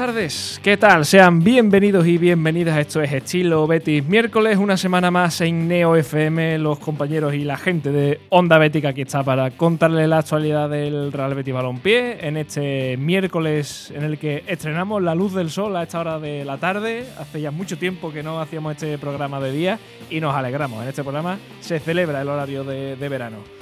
tardes, ¿qué tal? Sean bienvenidos y bienvenidas. Esto es Estilo Betis miércoles, una semana más en Neo FM. Los compañeros y la gente de Onda Bética aquí está para contarles la actualidad del Real Betis Balompié en este miércoles en el que estrenamos La Luz del Sol a esta hora de la tarde. Hace ya mucho tiempo que no hacíamos este programa de día y nos alegramos. En este programa se celebra el horario de, de verano.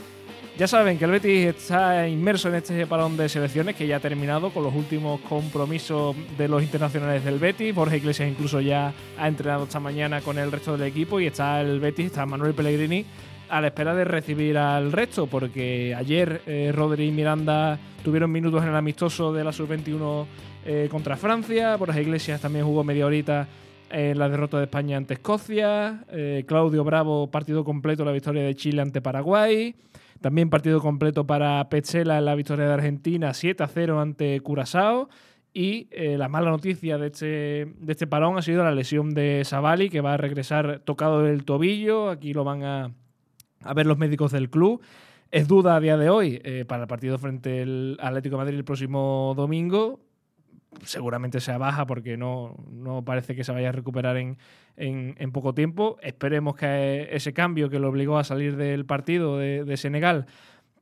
Ya saben que el Betis está inmerso en este parón de selecciones que ya ha terminado con los últimos compromisos de los internacionales del Betis. Borja Iglesias incluso ya ha entrenado esta mañana con el resto del equipo y está el Betis, está Manuel Pellegrini a la espera de recibir al resto, porque ayer eh, Rodri y Miranda tuvieron minutos en el amistoso de la sub-21 eh, contra Francia. Borja Iglesias también jugó media horita en la derrota de España ante Escocia. Eh, Claudio Bravo, partido completo, la victoria de Chile ante Paraguay. También partido completo para Petzela en la victoria de Argentina 7 a 0 ante Curazao. Y eh, la mala noticia de este, de este parón ha sido la lesión de Savali, que va a regresar tocado del tobillo. Aquí lo van a, a ver los médicos del club. Es duda a día de hoy eh, para el partido frente al Atlético de Madrid el próximo domingo. Seguramente sea baja porque no, no parece que se vaya a recuperar en, en, en, poco tiempo. Esperemos que ese cambio que lo obligó a salir del partido de, de, Senegal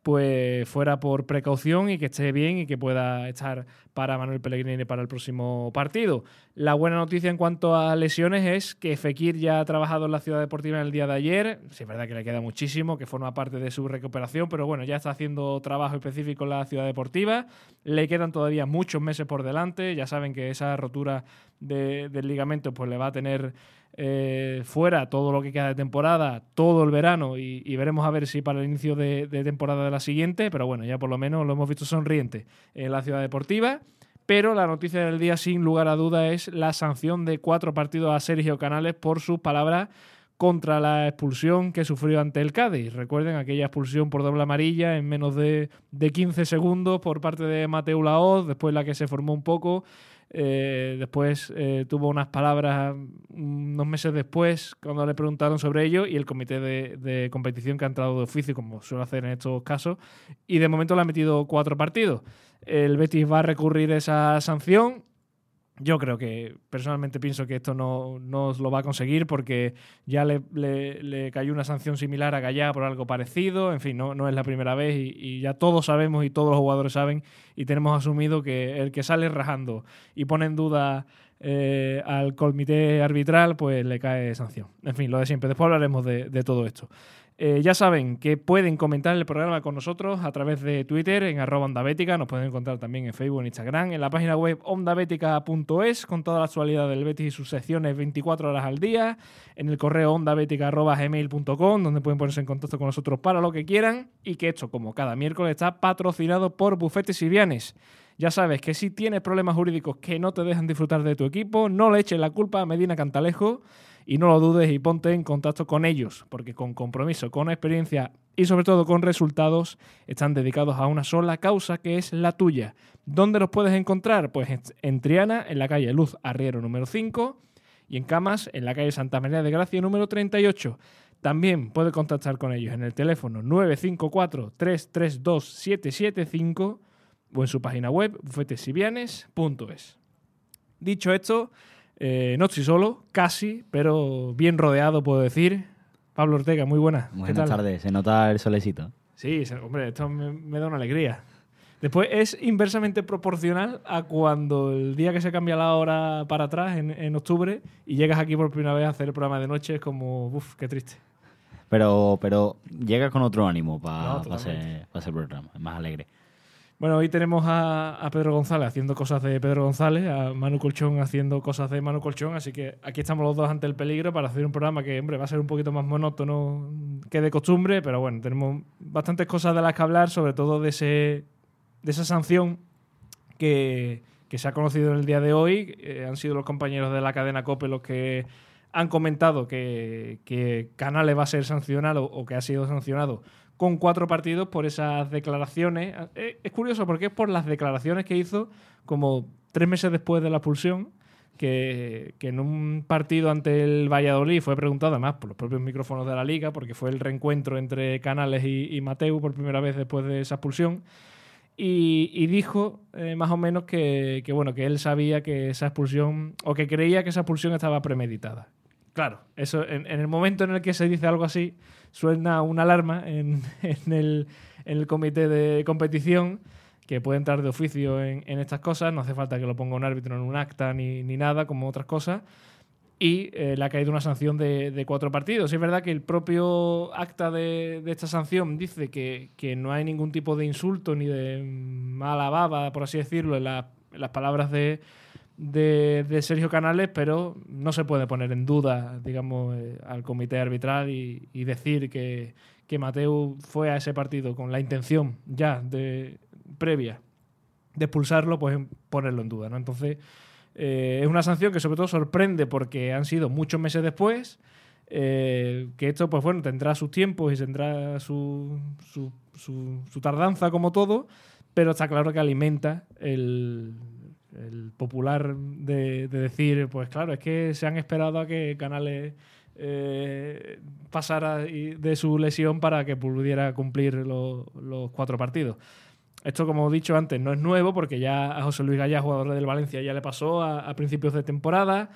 pues fuera por precaución y que esté bien y que pueda estar para Manuel Pellegrini para el próximo partido. La buena noticia en cuanto a lesiones es que Fekir ya ha trabajado en la Ciudad Deportiva en el día de ayer. Sí, es verdad que le queda muchísimo, que forma parte de su recuperación, pero bueno, ya está haciendo trabajo específico en la Ciudad Deportiva. Le quedan todavía muchos meses por delante. Ya saben que esa rotura de, del ligamento pues le va a tener eh, fuera todo lo que queda de temporada, todo el verano y, veremos a ver si para el inicio de, de, temporada de la siguiente, pero bueno, ya por lo menos lo hemos visto sonriente en la ciudad deportiva. Pero la noticia del día, sin lugar a duda, es la sanción de cuatro partidos a Sergio Canales por sus palabras contra la expulsión que sufrió ante el Cádiz. Recuerden aquella expulsión por doble amarilla en menos de, de 15 segundos por parte de Mateo Laoz, después la que se formó un poco eh, después eh, tuvo unas palabras unos meses después cuando le preguntaron sobre ello y el comité de, de, competición que ha entrado de oficio, como suele hacer en estos casos, y de momento le ha metido cuatro partidos. El Betis va a recurrir esa sanción yo creo que personalmente pienso que esto no, no lo va a conseguir porque ya le, le, le, cayó una sanción similar a Gallá por algo parecido. En fin, no, no es la primera vez y, ya todos sabemos y todos los jugadores saben y tenemos asumido que el que sale rajando y pone en duda eh, al comité arbitral, pues le cae sanción. En fin, lo de siempre. Después hablaremos de, de todo esto. Eh, ya saben que pueden comentar el programa con nosotros a través de Twitter en arroba ondabética, nos pueden encontrar también en Facebook, en Instagram, en la página web ondabética.es con toda la actualidad del Betis y sus secciones 24 horas al día, en el correo ondabética.gmail.com donde pueden ponerse en contacto con nosotros para lo que quieran y que esto, como cada miércoles, está patrocinado por Bufetes y Vianes. Ya sabes que si tienes problemas jurídicos que no te dejan disfrutar de tu equipo, no le eches la culpa a Medina Cantalejo y no lo dudes y ponte en contacto con ellos, porque con compromiso, con experiencia y sobre todo con resultados están dedicados a una sola causa que es la tuya. ¿Dónde los puedes encontrar? Pues en Triana, en la calle Luz Arriero número 5 y en Camas, en la calle Santa María de Gracia número 38. También puedes contactar con ellos en el teléfono 954-332-775 o en su página web bufetesivianes.es. Dicho esto, eh, no estoy solo, casi, pero bien rodeado, puedo decir. Pablo Ortega, muy buena. Buenas tardes, se nota el solecito. Sí, hombre, esto me, me, da una alegría. Después es inversamente proporcional a cuando el día que se cambia la hora para atrás, en, en octubre, y llegas aquí por primera vez a hacer el programa de noche, es como, uff, qué triste. Pero, pero llega con otro ánimo para no, pa hacer, pa hacer el programa, es más alegre. Bueno, hoy tenemos a, Pedro González haciendo cosas de Pedro González, a Manu Colchón haciendo cosas de Manu Colchón, así que aquí estamos los dos ante el peligro para hacer un programa que, hombre, va a ser un poquito más monótono que de costumbre, pero bueno, tenemos bastantes cosas de las que hablar, sobre todo de, ese, de esa sanción que, que se ha conocido en el día de hoy. Eh, han sido los compañeros de la cadena COPE los que han comentado que, que Canales va a ser sancionado o que ha sido sancionado con cuatro partidos por esas declaraciones. Eh, es curioso porque es por las declaraciones que hizo como tres meses después de la expulsión, que, en un partido ante el Valladolid fue preguntado además por los propios micrófonos de la liga, porque fue el reencuentro entre Canales y, y Mateu por primera vez después de esa expulsión. y, dijo eh, más o menos que, bueno, que él sabía que esa expulsión, o que creía que esa expulsión estaba premeditada. Claro, eso en, el momento en el que se dice algo así, suena una alarma en, el, comité de competición que puede entrar de oficio en, estas cosas, no hace falta que lo ponga un árbitro en un acta ni, ni nada, como otras cosas, y eh, le ha caído una sanción de, cuatro partidos. es verdad que el propio acta de, esta sanción dice que, no hay ningún tipo de insulto ni de mala baba, por así decirlo, en, las palabras de, Sergio Canales, pero no se puede poner en duda, digamos, eh, al comité arbitral y, decir que, que Mateu fue a ese partido con la intención ya de previa de expulsarlo, pues ponerlo en duda, ¿no? Entonces eh, es una sanción que sobre todo sorprende porque han sido muchos meses después. Eh, que esto, pues bueno, tendrá sus tiempos y tendrá su, su, tardanza como todo, pero está claro que alimenta el, popular de, decir, pues claro, es que se han esperado a que Canales eh, pasara de su lesión para que pudiera cumplir los cuatro partidos. Esto, como he dicho antes, no es nuevo porque ya a José Luis Gallá, jugador del Valencia, ya le pasó a, principios de temporada.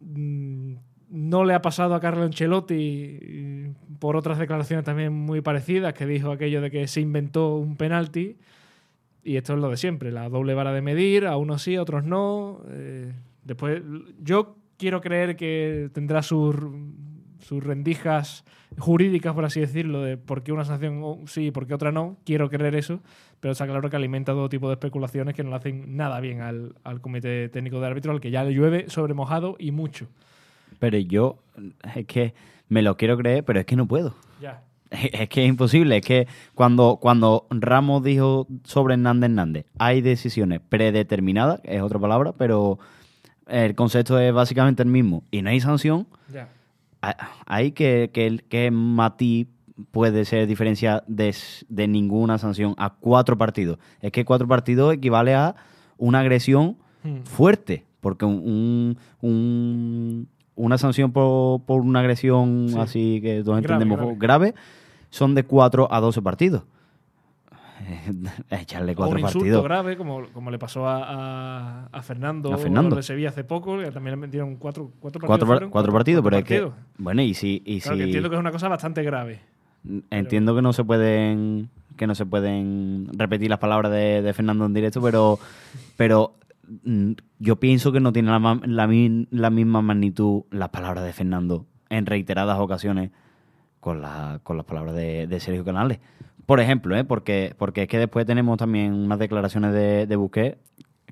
Mm, no le ha pasado a Carlo Ancelotti por otras declaraciones también muy parecidas, que dijo aquello de que se inventó un penalti. Y esto es lo de siempre, la doble vara de medir, a unos sí, a otros no. Eh, después, yo quiero creer que tendrá sus sus rendijas jurídicas, por así decirlo, de por qué una sanción sí y por qué otra no. Quiero creer eso, pero está claro que alimenta todo tipo de especulaciones que no le hacen nada bien al, comité técnico de árbitro, al que ya le llueve sobre mojado y mucho. Pero yo, es que me lo quiero creer, pero es que no puedo. Ya. Es que es imposible. Es que cuando, cuando Ramos dijo sobre Hernández Hernández, hay decisiones predeterminadas, es otra palabra, pero el concepto es básicamente el mismo, y no hay sanción. Hay que, que, que Mati puede ser diferencia de, ninguna sanción a cuatro partidos. Es que cuatro partidos equivale a una agresión hmm. fuerte, porque un, una sanción por, una agresión así que todos entendemos grave. Son de cuatro a doce partidos. echarle cuatro un insulto grave, como, como le pasó a, a, Fernando, a Fernando. de Sevilla hace poco, que también le metieron cuatro, cuatro partidos. Cuatro, partidos, pero es que. Bueno, y si. Y claro, entiendo que es una cosa bastante grave. Entiendo que no se pueden que no se pueden repetir las palabras de, Fernando en directo, pero, pero mm, yo pienso que no tiene la, la, misma magnitud las palabras de Fernando en reiteradas ocasiones con, la, con las palabras de, de Sergio Canales. Por ejemplo, ¿eh? porque, porque es que después tenemos también unas declaraciones de, de Busquets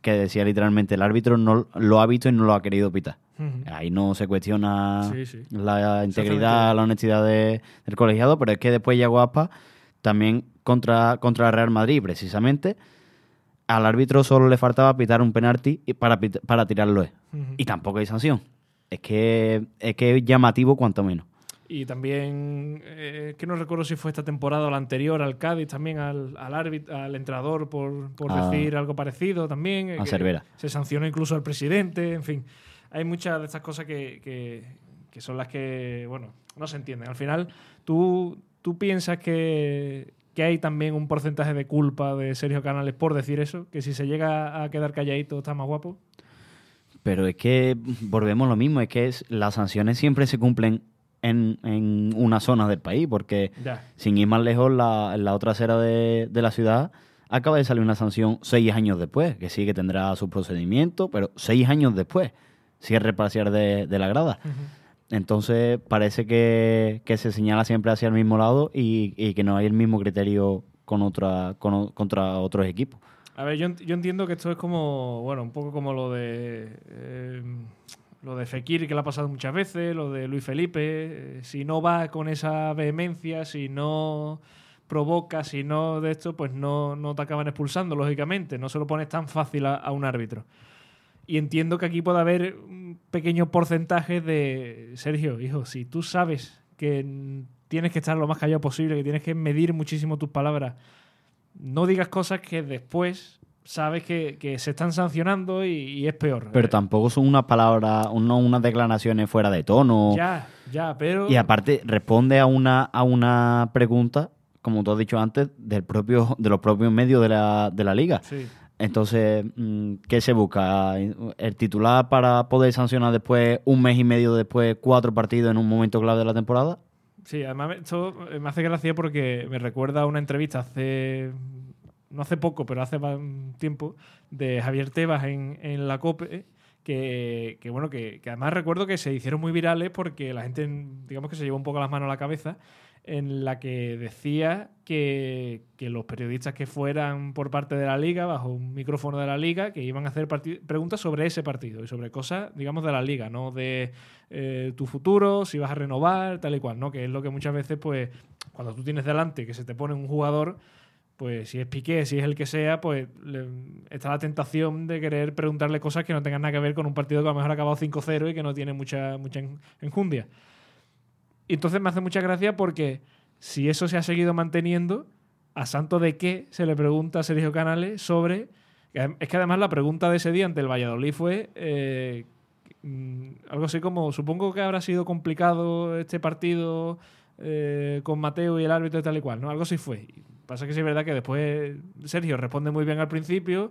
que decía literalmente el árbitro no lo ha visto y no lo ha querido pitar. Ahí no se cuestiona la integridad, la honestidad del colegiado, pero es que después ya Guapa también contra, contra Real Madrid, precisamente, al árbitro solo le faltaba pitar un penalti para, para tirarlo. Y tampoco hay sanción. Es que, es que es llamativo cuanto menos. Y también, eh, que no recuerdo si fue esta temporada o la anterior, al Cádiz, también al, al, al entrenador por, por ah. decir algo parecido también. A Cervera. Se sancionó incluso al presidente, en fin. Hay muchas de estas cosas que, que, son las que, bueno, no se entienden. Al final, tú, tú piensas que, que hay también un porcentaje de culpa de Sergio Canales por decir eso, que si se llega a quedar calladito está más guapo. Pero es que volvemos lo mismo, es que es, las sanciones siempre se cumplen en, en una zona del país, porque sin ir más lejos, la, la otra acera de, de, la ciudad acaba de salir una sanción seis años después, que sí que tendrá su procedimiento, pero seis años después, cierre parcial de, de la grada. Entonces parece que, que, se señala siempre hacia el mismo lado y, y que no hay el mismo criterio con otra, con, contra otros equipos. A ver, yo, yo, entiendo que esto es como, bueno, un poco como lo de... Eh, lo de Fekir, que le ha pasado muchas veces, lo de Luis Felipe. Eh, si no va con esa vehemencia, si no provoca, si no de esto, pues no, no te acaban expulsando, lógicamente. No se lo pones tan fácil a, un árbitro. Y entiendo que aquí puede haber un pequeño porcentaje de. Sergio, hijo, si tú sabes que tienes que estar lo más callado posible, que tienes que medir muchísimo tus palabras, no digas cosas que después sabes que, se están sancionando y, es peor. Pero tampoco son unas palabras, unas declaraciones fuera de tono. Ya, ya, pero... Y aparte responde a una, a una pregunta como tú has dicho antes, del propio, de los propios medios de la, de la liga. Sí. Entonces, mm, ¿qué se busca? ¿El titular para poder sancionar después, un mes y medio después, cuatro partidos en un momento clave de la temporada? Sí, además esto me hace gracia porque me recuerda a una entrevista hace, no hace poco, pero hace tiempo, de Javier Tebas en, en la COPE, que, que bueno, que, que además recuerdo que se hicieron muy virales porque la gente, digamos que se llevó un poco las manos a la cabeza, en la que decía que, que los periodistas que fueran por parte de la liga, bajo un micrófono de la liga, que iban a hacer preguntas sobre ese partido y sobre cosas, digamos, de la liga, no de eh, tu futuro, si vas a renovar, tal y cual, ¿no? Que es lo que muchas veces, pues, cuando tú tienes delante que se te pone un jugador, pues si es Piqué, si es el que sea, pues está la tentación de querer preguntarle cosas que no tengan nada que ver con un partido que a lo mejor ha acabado 5-0 y que no tiene mucha, mucha en- enjundia. Y entonces me hace mucha gracia porque si eso se ha seguido manteniendo, ¿a santo de qué se le pregunta a Sergio Canales sobre... Es que además la pregunta de ese día ante el Valladolid fue eh, mm, algo así como, supongo que habrá sido complicado este partido eh, con Mateo y el árbitro y tal y cual, ¿no? Algo así fue. Pasa que sí es verdad que después Sergio responde muy bien al principio,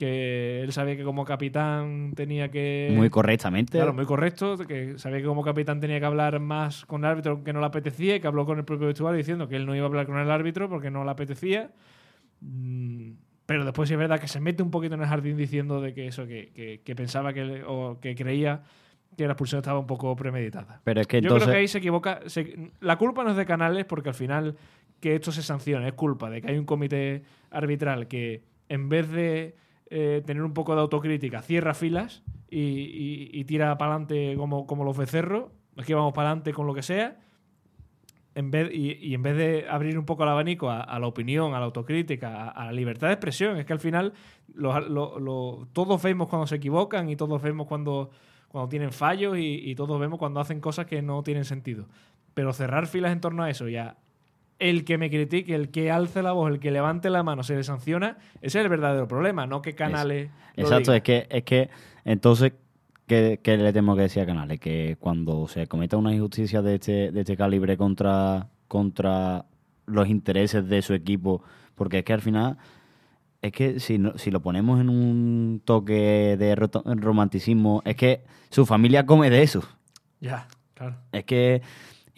que él sabía que como capitán tenía que... Muy correctamente. Claro, muy correcto, que sabía que como capitán tenía que hablar más con el árbitro que no le apetecía y que habló con el propio vestuario diciendo que él no iba a hablar con el árbitro porque no le apetecía. Mm, Pero después sí es verdad que se mete un poquito en el jardín diciendo de que eso, que, que- que pensaba que, o que creía que la expulsión estaba un poco premeditada. Pero es que Yo creo que ahí se equivoca. se- la culpa no es de Canales porque al final que esto se sancione es culpa de que hay un comité arbitral que en vez de eh, tener un poco de autocrítica cierra filas y, y- y tira para adelante como, como los becerros. Aquí vamos para adelante con lo que sea. En vez, y, y en vez de abrir un poco el abanico a, a la opinión, a la autocrítica, a, a la libertad de expresión, es que al final todos vemos cuando se equivocan y todos vemos cuando, cuando tienen fallos y, y todos vemos cuando hacen cosas que no tienen sentido. Pero cerrar filas en torno a eso, ya el que me critique, el que alce la voz, el que levante la mano, se le sanciona, ese es el verdadero problema, no que Canales. Exacto, diga. es que, es que entonces, ¿qué, qué le tengo que decir a Canales? Que cuando se cometa una injusticia de este, de este calibre contra, contra los intereses de su equipo, porque es que al final, es que si, no- si lo ponemos en un toque de romanticismo, es que su familia come de eso. Ya, claro. Es que,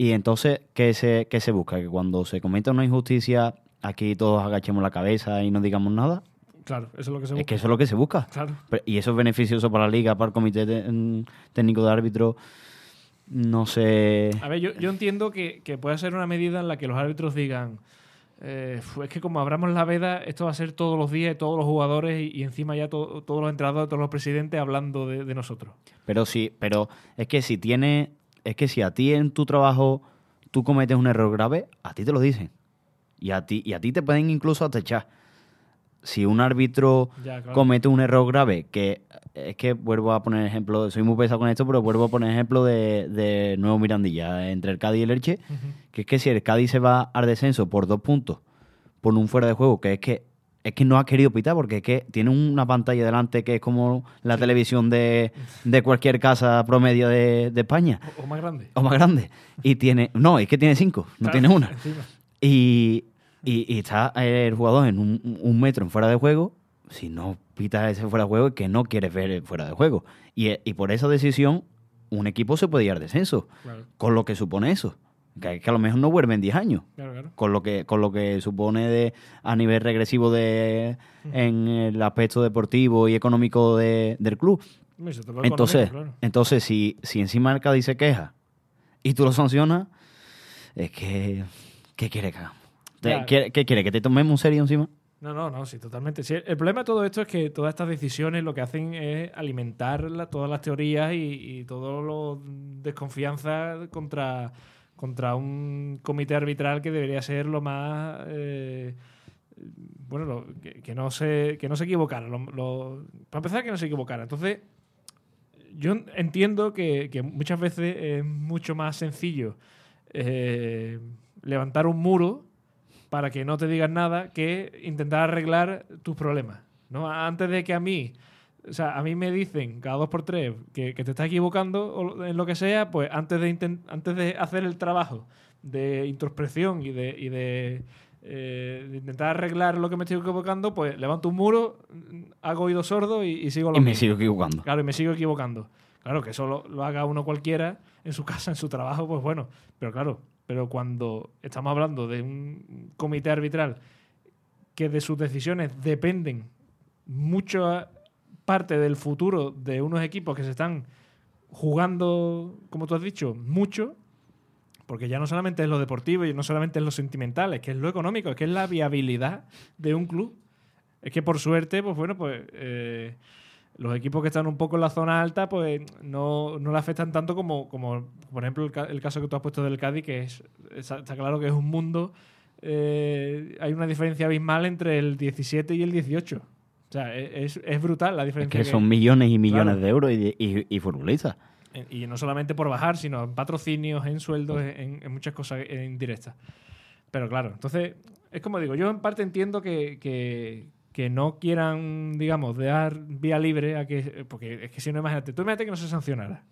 y entonces, ¿qué se, qué se busca? Que cuando se cometa una injusticia, aquí todos agachemos la cabeza y no digamos nada. Claro, eso es lo que se Es busca. que eso es lo que se busca. Claro. Pero- Y eso es beneficioso para la liga, para el comité de- técnico de árbitro. No sé. A ver, yo, yo entiendo que, que puede ser una medida en la que los árbitros digan, eh, "Fu, es que como abramos la veda, esto va a ser todos los días, todos los jugadores y, y encima ya to- todos los entrenadores, todos los presidentes hablando de, de nosotros. Pero sí, pero es que si tiene, es que si a ti en tu trabajo tú cometes un error grave, a ti te lo dicen. Y a ti, y a ti te pueden incluso hasta echar. Si un árbitro Ya, claro. comete un error grave, que es que vuelvo a poner ejemplo, soy muy pesado con esto, pero vuelvo a poner ejemplo de, de Nuevo Mirandilla, entre el Cádiz y el Elche, que es que si el Cádiz se va al descenso por dos puntos, por un fuera de juego, que es que es que no ha querido pitar, porque es que tiene una pantalla delante que es como la televisión de, de cualquier casa promedio de, de España, O, o más grande. o más grande. Y tiene, no, es que tiene cinco, no Claro, tiene una. encima. Y, y- y está el jugador en un, un metro en fuera de juego. Si no pita ese fuera de juego, es que no quieres ver el fuera de juego. Y, y por esa decisión, un equipo se puede ir al descenso. Claro, Con lo que supone eso. Que, que a lo mejor no vuelve en 10 años. claro, claro. Con lo que, con lo que supone de, a nivel regresivo de, en el aspecto deportivo y económico de- del club. Entonces, económico, claro. entonces si, si encima el Cádiz se queja y tú lo sancionas, es que. ¿Qué quiere que hagamos? ¿Te- Ya. ¿Qué, qué quiere? ¿Que te tomemos en serio encima? No, no, no, sí, totalmente. Sí, el problema de todo esto es que todas estas decisiones lo que hacen es alimentar la- todas las teorías y, y todo lo desconfianza contra, contra un comité arbitral que debería ser lo más eh, bueno, lo- que, no se que no se equivocara. Para empezar, que no se equivocara. Entonces, yo entiendo que, que muchas veces es mucho más sencillo eh, levantar un muro para que no te digan nada que intentar arreglar tus problemas. ¿no? Antes de que a mí, o sea, a mí me dicen cada dos por tres que, que te estás equivocando en lo que sea, pues antes de, antes de hacer el trabajo de introspección y de, y de, eh, de intentar arreglar lo que me estoy equivocando, pues levanto un muro, mm, hago oído sordo y, y sigo lo Y me sigo equivocando. Claro, y me sigo equivocando. Claro, que eso lo, lo haga uno cualquiera en su casa, en su trabajo, pues bueno. Pero claro, pero cuando estamos hablando de un comité arbitral que de sus decisiones dependen mucha parte del futuro de unos equipos que se están jugando, como tú has dicho, mucho, porque ya no solamente es lo deportivo y no solamente es lo sentimental, es que es lo económico, es que es la viabilidad de un club. Es que por suerte, pues bueno, pues eh, los equipos que están un poco en la zona alta, pues no, no le afectan tanto como, como por ejemplo, el, el caso que tú has puesto del Cádiz, que es, está, está claro que es un mundo, eh, hay una diferencia abismal entre el 17 y el 18. O sea, e, es, es brutal la Es diferencia. que que- son millones y millones Claro. de euros y, y, y futbolistas. Y no solamente por bajar, sino en patrocinios, en sueldos, en, en muchas cosas indirectas. Pero claro, entonces, es como digo, yo en parte entiendo que, que, que no quieran, digamos, dar vía libre a que. Porque es que si no, imagínate, tú imagínate que no se sancionara.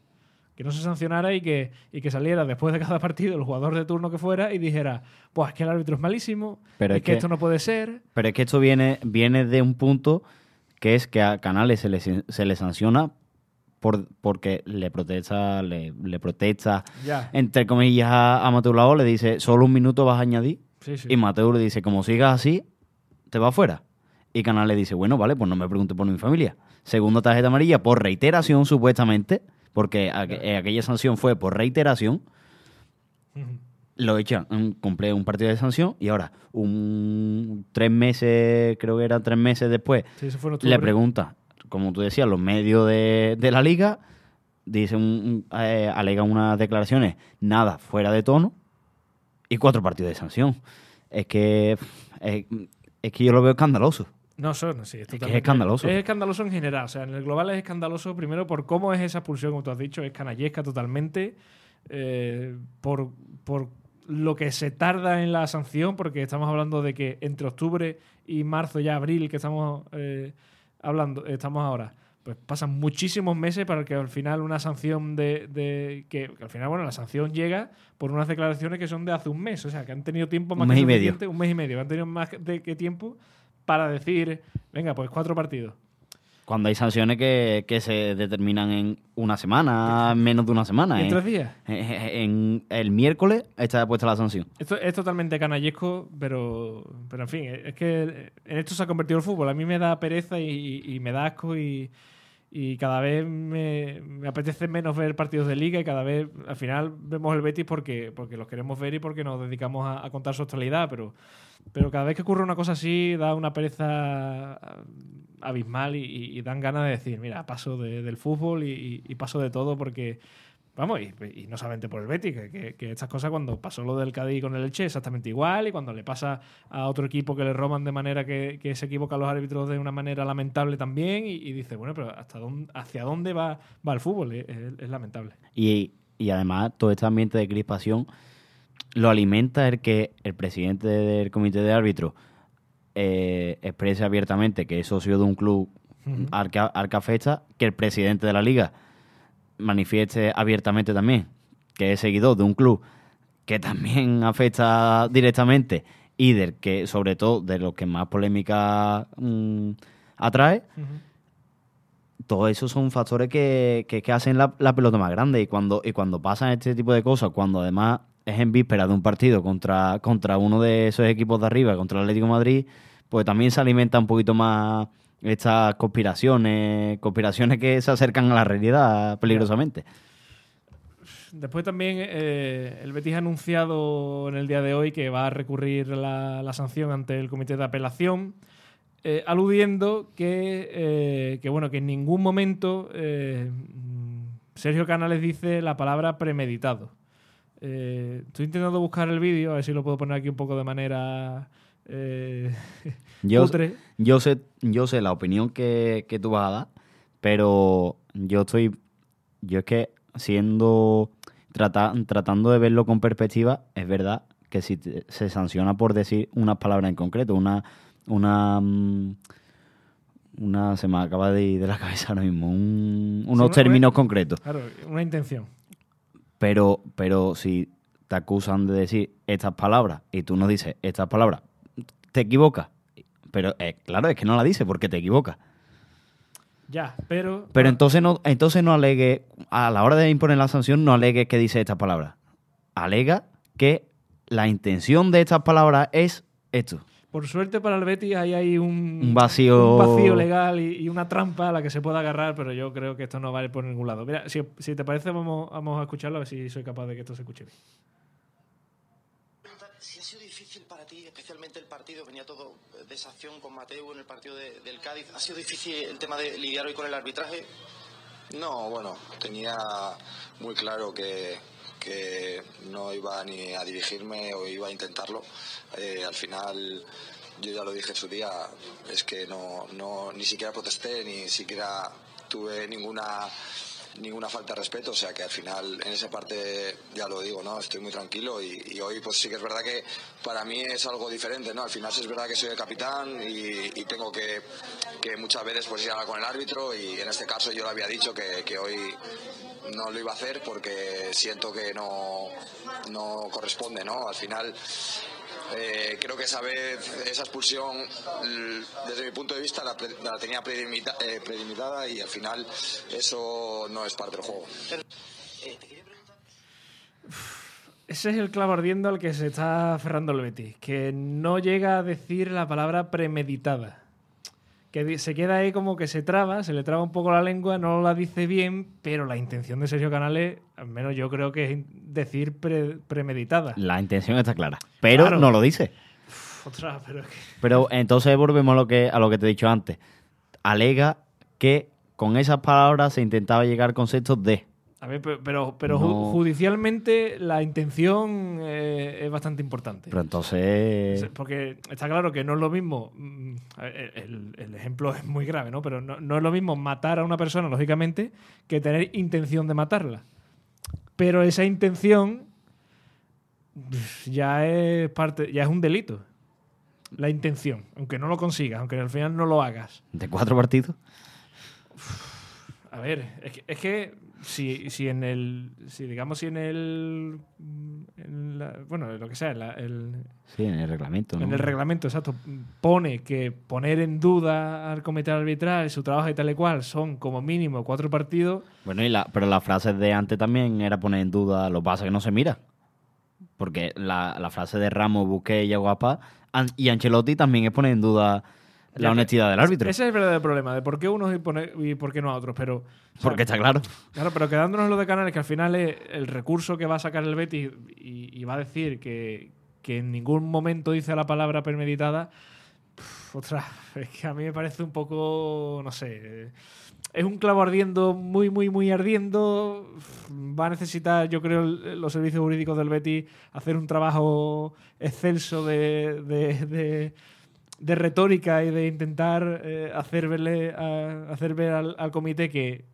Que no se sancionara y que, y que saliera después de cada partido el jugador de turno que fuera y dijera, pues es que el árbitro es malísimo, Pero es que, que- esto no puede ser. Pero es que esto viene, viene de un punto que es que a Canales se le, se le sanciona por, porque le protesta, le, le protesta, Ya. entre comillas, a, a Mateo Lago, le dice, solo un minuto vas a añadir. Sí, sí. Y Mateo le dice, como sigas así, te vas fuera. Y Canales dice, bueno, vale, pues no me pregunte por mi familia. Segunda tarjeta amarilla por reiteración, supuestamente, porque aqu- eh, aquella sanción fue por reiteración. Ujú. Lo echan, cumple un partido de sanción y ahora, un tres meses, creo que eran tres meses después, Sí, le pregunta, como tú decías, los medios de, de la liga, dicen, un- eh, alegan unas declaraciones nada fuera de tono y cuatro partidos de sanción. Es que es, es que yo lo veo escandaloso. No, eso no, sí, es, es escandaloso. Es escandaloso en general. O sea, en el global es escandaloso primero por cómo es esa expulsión, como tú has dicho, es canallesca totalmente. eh, por, por lo que se tarda en la sanción, porque estamos hablando de que entre octubre y marzo, ya abril, que estamos eh, hablando, estamos ahora, pues pasan muchísimos meses para que al final una sanción de, de- que, que al final, bueno, la sanción llega por unas declaraciones que son de hace un mes, o sea, que han tenido tiempo Un más mes que y medio. un mes y medio, han tenido más de que tiempo para decir, venga, pues cuatro partidos. Cuando hay sanciones que, que se determinan en una semana, menos de una semana. En ¿eh? tres días. En el miércoles está puesta la sanción. Esto es totalmente canallesco, pero, pero en fin, es que en esto se ha convertido el fútbol. A mí me da pereza y, y me da asco y, y cada vez me, me apetece menos ver partidos de liga y cada vez al final vemos el Betis porque, porque los queremos ver y porque nos dedicamos a, a contar su actualidad, pero, pero cada vez que ocurre una cosa así da una pereza abismal y, y- dan ganas de decir, mira, paso de- del fútbol y- y paso de todo porque... Vamos, y, y no solamente por el Betis, que, que- que estas cosas cuando pasó lo del Cádiz con el Elche exactamente igual, y cuando le pasa a otro equipo que le roban de manera que, que se equivocan los árbitros de una manera lamentable también, y, y dice, bueno, pero hasta dónde, ¿hacia dónde va, va el fútbol? Es, es- es lamentable. Y, y además todo este ambiente de crispación lo alimenta el que el presidente del comité de árbitros eh, exprese abiertamente que es socio de un club Ujú. arca, arcafesta, que el presidente de la liga manifieste abiertamente también que es seguidor de un club que también afecta directamente y del que sobre todo de los que más polémica mm, atrae Ujú. todo eso son factores que, que, que hacen la, la pelota más grande y cuando, y cuando pasan este tipo de cosas, cuando además es en víspera de un partido contra, contra uno de esos equipos de arriba, contra el Atlético de Madrid, pues también se alimenta un poquito más estas conspiraciones, conspiraciones que se acercan a la realidad peligrosamente. Después también eh, el Betis ha anunciado en el día de hoy que va a recurrir la, sanción ante el comité de apelación, eh, aludiendo que, eh, que, bueno, que en ningún momento Sergio Canales dice la palabra premeditado. Estoy intentando buscar el vídeo, a ver si lo puedo poner aquí un poco de manera eh, Yo, sé, yo sé la opinión que, que tú vas a dar, pero yo estoy, yo es que siendo, trata- tratando de verlo con perspectiva, es verdad que si te- se sanciona por decir unas palabras en concreto, una, una, mm, una, se me acaba de ir de la cabeza ahora mismo, un- unos una- términos concretos. Claro, una intención. Pero, pero si te acusan de decir estas palabras y tú no dices estas palabras, te equivocas. Pero eh, claro, es que no la dices porque te equivocas. Ya, pero. Pero entonces no, entonces no alegue, a la hora de imponer la sanción, no alegue que dice estas palabras. Alega que la intención de estas palabras es esto. Por suerte para el Betis ahí hay un, Un vacío- un vacío legal y, y una trampa a la que se pueda agarrar, pero yo creo que esto no vale por ningún lado. Mira, si, si te parece, vamos, vamos a escucharlo a ver si soy capaz de que esto se escuche bien. preguntar si ha sido difícil para ti, especialmente el partido, venía todo de esa acción con Mateo en el partido de- del Cádiz. ¿Ha sido difícil el tema de lidiar hoy con el arbitraje? No, bueno, tenía muy claro que, que no iba ni a dirigirme o iba a intentarlo. Eh, al final, yo ya lo dije en su día, es que no, no ni siquiera protesté, ni siquiera tuve ninguna ninguna falta de respeto, o sea que al final en esa parte ya lo digo, ¿no? Estoy muy tranquilo y, hoy pues sí que es verdad que para mí es algo diferente, ¿no? Al final es verdad que soy el capitán y, y tengo que, que muchas veces pues ir a hablar con el árbitro y en este caso yo le había dicho que, que hoy no lo iba a hacer porque siento que no, no corresponde, ¿no? Al final eh, creo que esa vez, esa expulsión, l- desde mi punto de vista, la, pre- la tenía predimita- eh, predimitada y al final eso no es parte del juego. Eh. Ese es el clavo ardiendo al que se está aferrando el Betis, que no llega a decir la palabra premeditada. Que se queda ahí como que se traba, se le traba un poco la lengua, no la dice bien, pero la intención de Sergio Canales, al menos yo creo que es decir pre- premeditada. La intención está clara. Pero Claro. no lo dice. Otra, pero es que- Pero entonces volvemos a lo que, a lo que te he dicho antes. Alega que con esas palabras se intentaba llegar al concepto de. A ver, pero, pero, No. judicialmente la intención eh, es bastante importante. Pero entonces. Porque está claro que no es lo mismo. mm, El, el ejemplo es muy grave, ¿no? Pero no, no es lo mismo matar a una persona, lógicamente, que tener intención de matarla. Pero esa intención ya es parte, ya es un delito. La intención, aunque no lo consigas, aunque al final no lo hagas. De cuatro partidos. A ver, es que, es que si, si en el. Si digamos, si en el. mm, en la- bueno, lo que sea, en la- el, Sí, en el reglamento. ¿no? en el reglamento, exacto, pone que poner en duda al comité arbitral su trabajo y tal y cual son como mínimo cuatro partidos. Bueno, y la, pero las frases de antes también era poner en duda lo pasa que no se mira. Porque la, la frase de Ramos, Busquets y Aguapa y Ancelotti también es poner en duda la honestidad del árbitro. Ese es el verdadero problema, de por qué unos y, por qué no a otros. Pero, o sea, Porque está claro. Claro, pero quedándonos lo de Canales, que al final es el recurso que va a sacar el Betis y, y va a decir que, que en ningún momento dice la palabra premeditada, pf, ostras, es que a mí me parece un poco, no sé, es un clavo ardiendo, muy, muy, muy ardiendo. Va a necesitar, yo creo, los servicios jurídicos del Betis hacer un trabajo excelso de, de- de- de retórica y de intentar eh, hacer, verle a- hacer ver al, al comité que,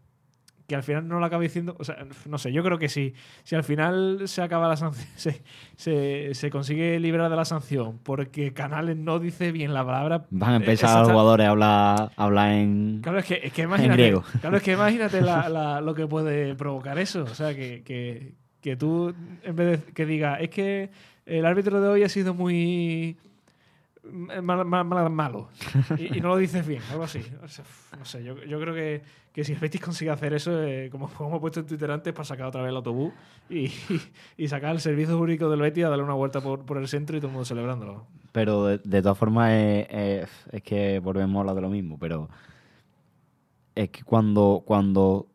que al final no lo acaba diciendo. O sea, no sé, yo creo que sí. Si al final se acaba la sanción, se, se, se consigue librar de la sanción porque Canales no dice bien la palabra. Van a eh, empezar los jugadores a hablar, a hablar en. Claro, es que, es que imagínate, griego. Claro, es que imagínate la- la- lo que puede provocar eso. O sea, que, que, que tú, en vez de que diga, es que el árbitro de hoy ha sido muy mal- mal- mal- malo y, y no lo dices bien, algo así. O sea, no sé, yo, yo creo que, que si el Betis consigue hacer eso, eh, como, como he puesto en Twitter antes, para sacar otra vez el autobús y, y sacar el servicio jurídico del Betis a darle una vuelta por, por el centro y todo el mundo celebrándolo. Pero de, de todas formas es, es- es que volvemos a hablar de lo mismo, pero es que cuando, cuando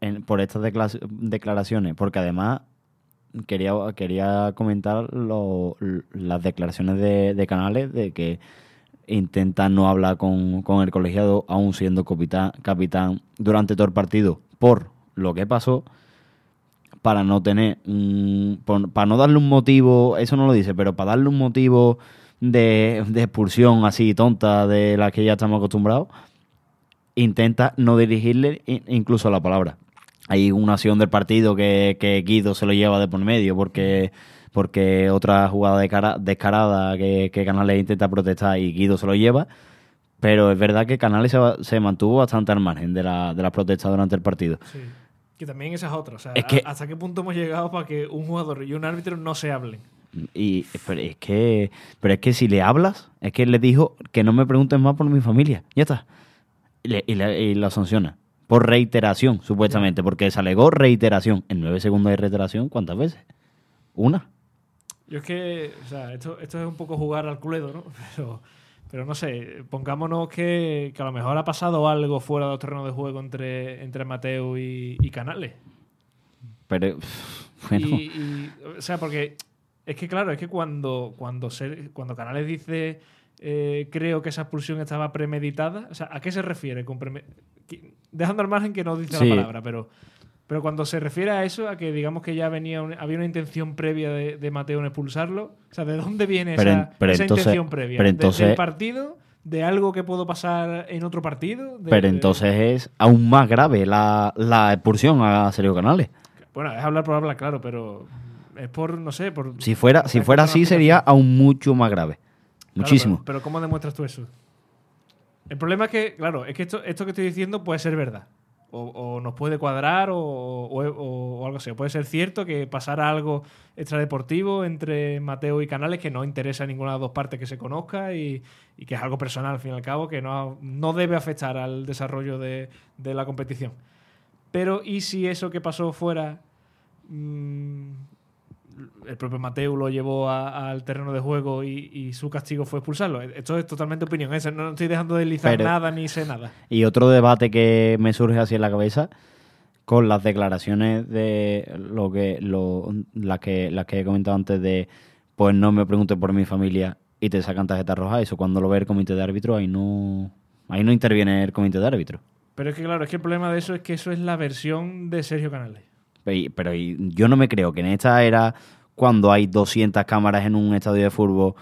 en- por estas decla- declaraciones, porque además quería, quería comentar las declaraciones de, Canales de que intenta no hablar con, con el colegiado aún siendo capitán, capitán durante todo el partido por lo que pasó para no tener por- para no darle un motivo, eso no lo dice, pero para darle un motivo de, de expulsión así tonta de la que ya estamos acostumbrados, intenta no dirigirle incluso la palabra. Hay una acción del partido que, que Guido se lo lleva de por medio porque porque otra jugada de cara- descarada que, que Canales intenta protestar y Guido se lo lleva. Pero es verdad que Canales se, mantuvo bastante al margen de, la, de las protestas durante el partido. Sí. Que también esa es otra. O sea, Es que- ¿hasta qué punto hemos llegado para que un jugador y un árbitro no se hablen? Y, pero es que pero es que si le hablas, es que le dijo que no me preguntes más por mi familia. Ya está. Y, le- y le- y lo sanciona. Por reiteración, supuestamente, porque se alegó reiteración. En nueve segundos de reiteración, ¿cuántas veces? Una. Yo es que, o sea, esto, esto es un poco jugar al culedo, ¿no? Pero, pero no sé, pongámonos que, que a lo mejor ha pasado algo fuera de los terrenos de juego entre, entre Mateo y, y Canales. Pero, bueno, Y, y- o sea, porque es que claro, es que cuando, cuando, se- cuando Canales dice eh, creo que esa expulsión estaba premeditada, o sea, ¿a qué se refiere? Con Dejando al margen que no dice Sí. la palabra, pero, pero cuando se refiere a eso, a que digamos que ya venía un- había una intención previa de, de Mateo en expulsarlo, o sea, ¿de dónde viene Pero esa, pero esa entonces- intención previa? pero ¿De- ¿Del partido? ¿De algo que pudo pasar en otro partido? ¿De- pero entonces es aún más grave la, la expulsión a Sergio Canales. Bueno, es hablar por hablar, claro, pero es por, no sé, por... Si fuera, si fuera así, sería aún mucho más grave. Claro, Muchísimo. pero, pero ¿cómo demuestras tú eso? El problema es que, claro, es que esto, esto que estoy diciendo puede ser verdad. O, o nos puede cuadrar o, o- o- o algo así. O Puede ser cierto que pasara algo extradeportivo entre Mateo y Canales que no interesa a ninguna de las dos partes que se conozca y, y que es algo personal, al fin y al cabo, que no, no debe afectar al desarrollo de, de la competición. Pero, ¿y si eso que pasó fuera mm, el propio Mateo lo llevó al terreno de juego y, y su castigo fue expulsarlo. Esto es totalmente opinión. esa, No estoy dejando de deslizar Pero- nada ni sé nada. Y otro debate que me surge así en la cabeza con las declaraciones de lo que lo, las que las que he comentado antes de pues no me preguntes por mi familia y te sacan tarjeta roja, eso cuando lo ve el comité de árbitro ahí no ahí no interviene el comité de árbitro. Pero es que, claro, es que el problema de eso es que eso es la versión de Sergio Canales. Pero yo no me creo que en esta era, cuando hay 200 cámaras en un estadio de fútbol,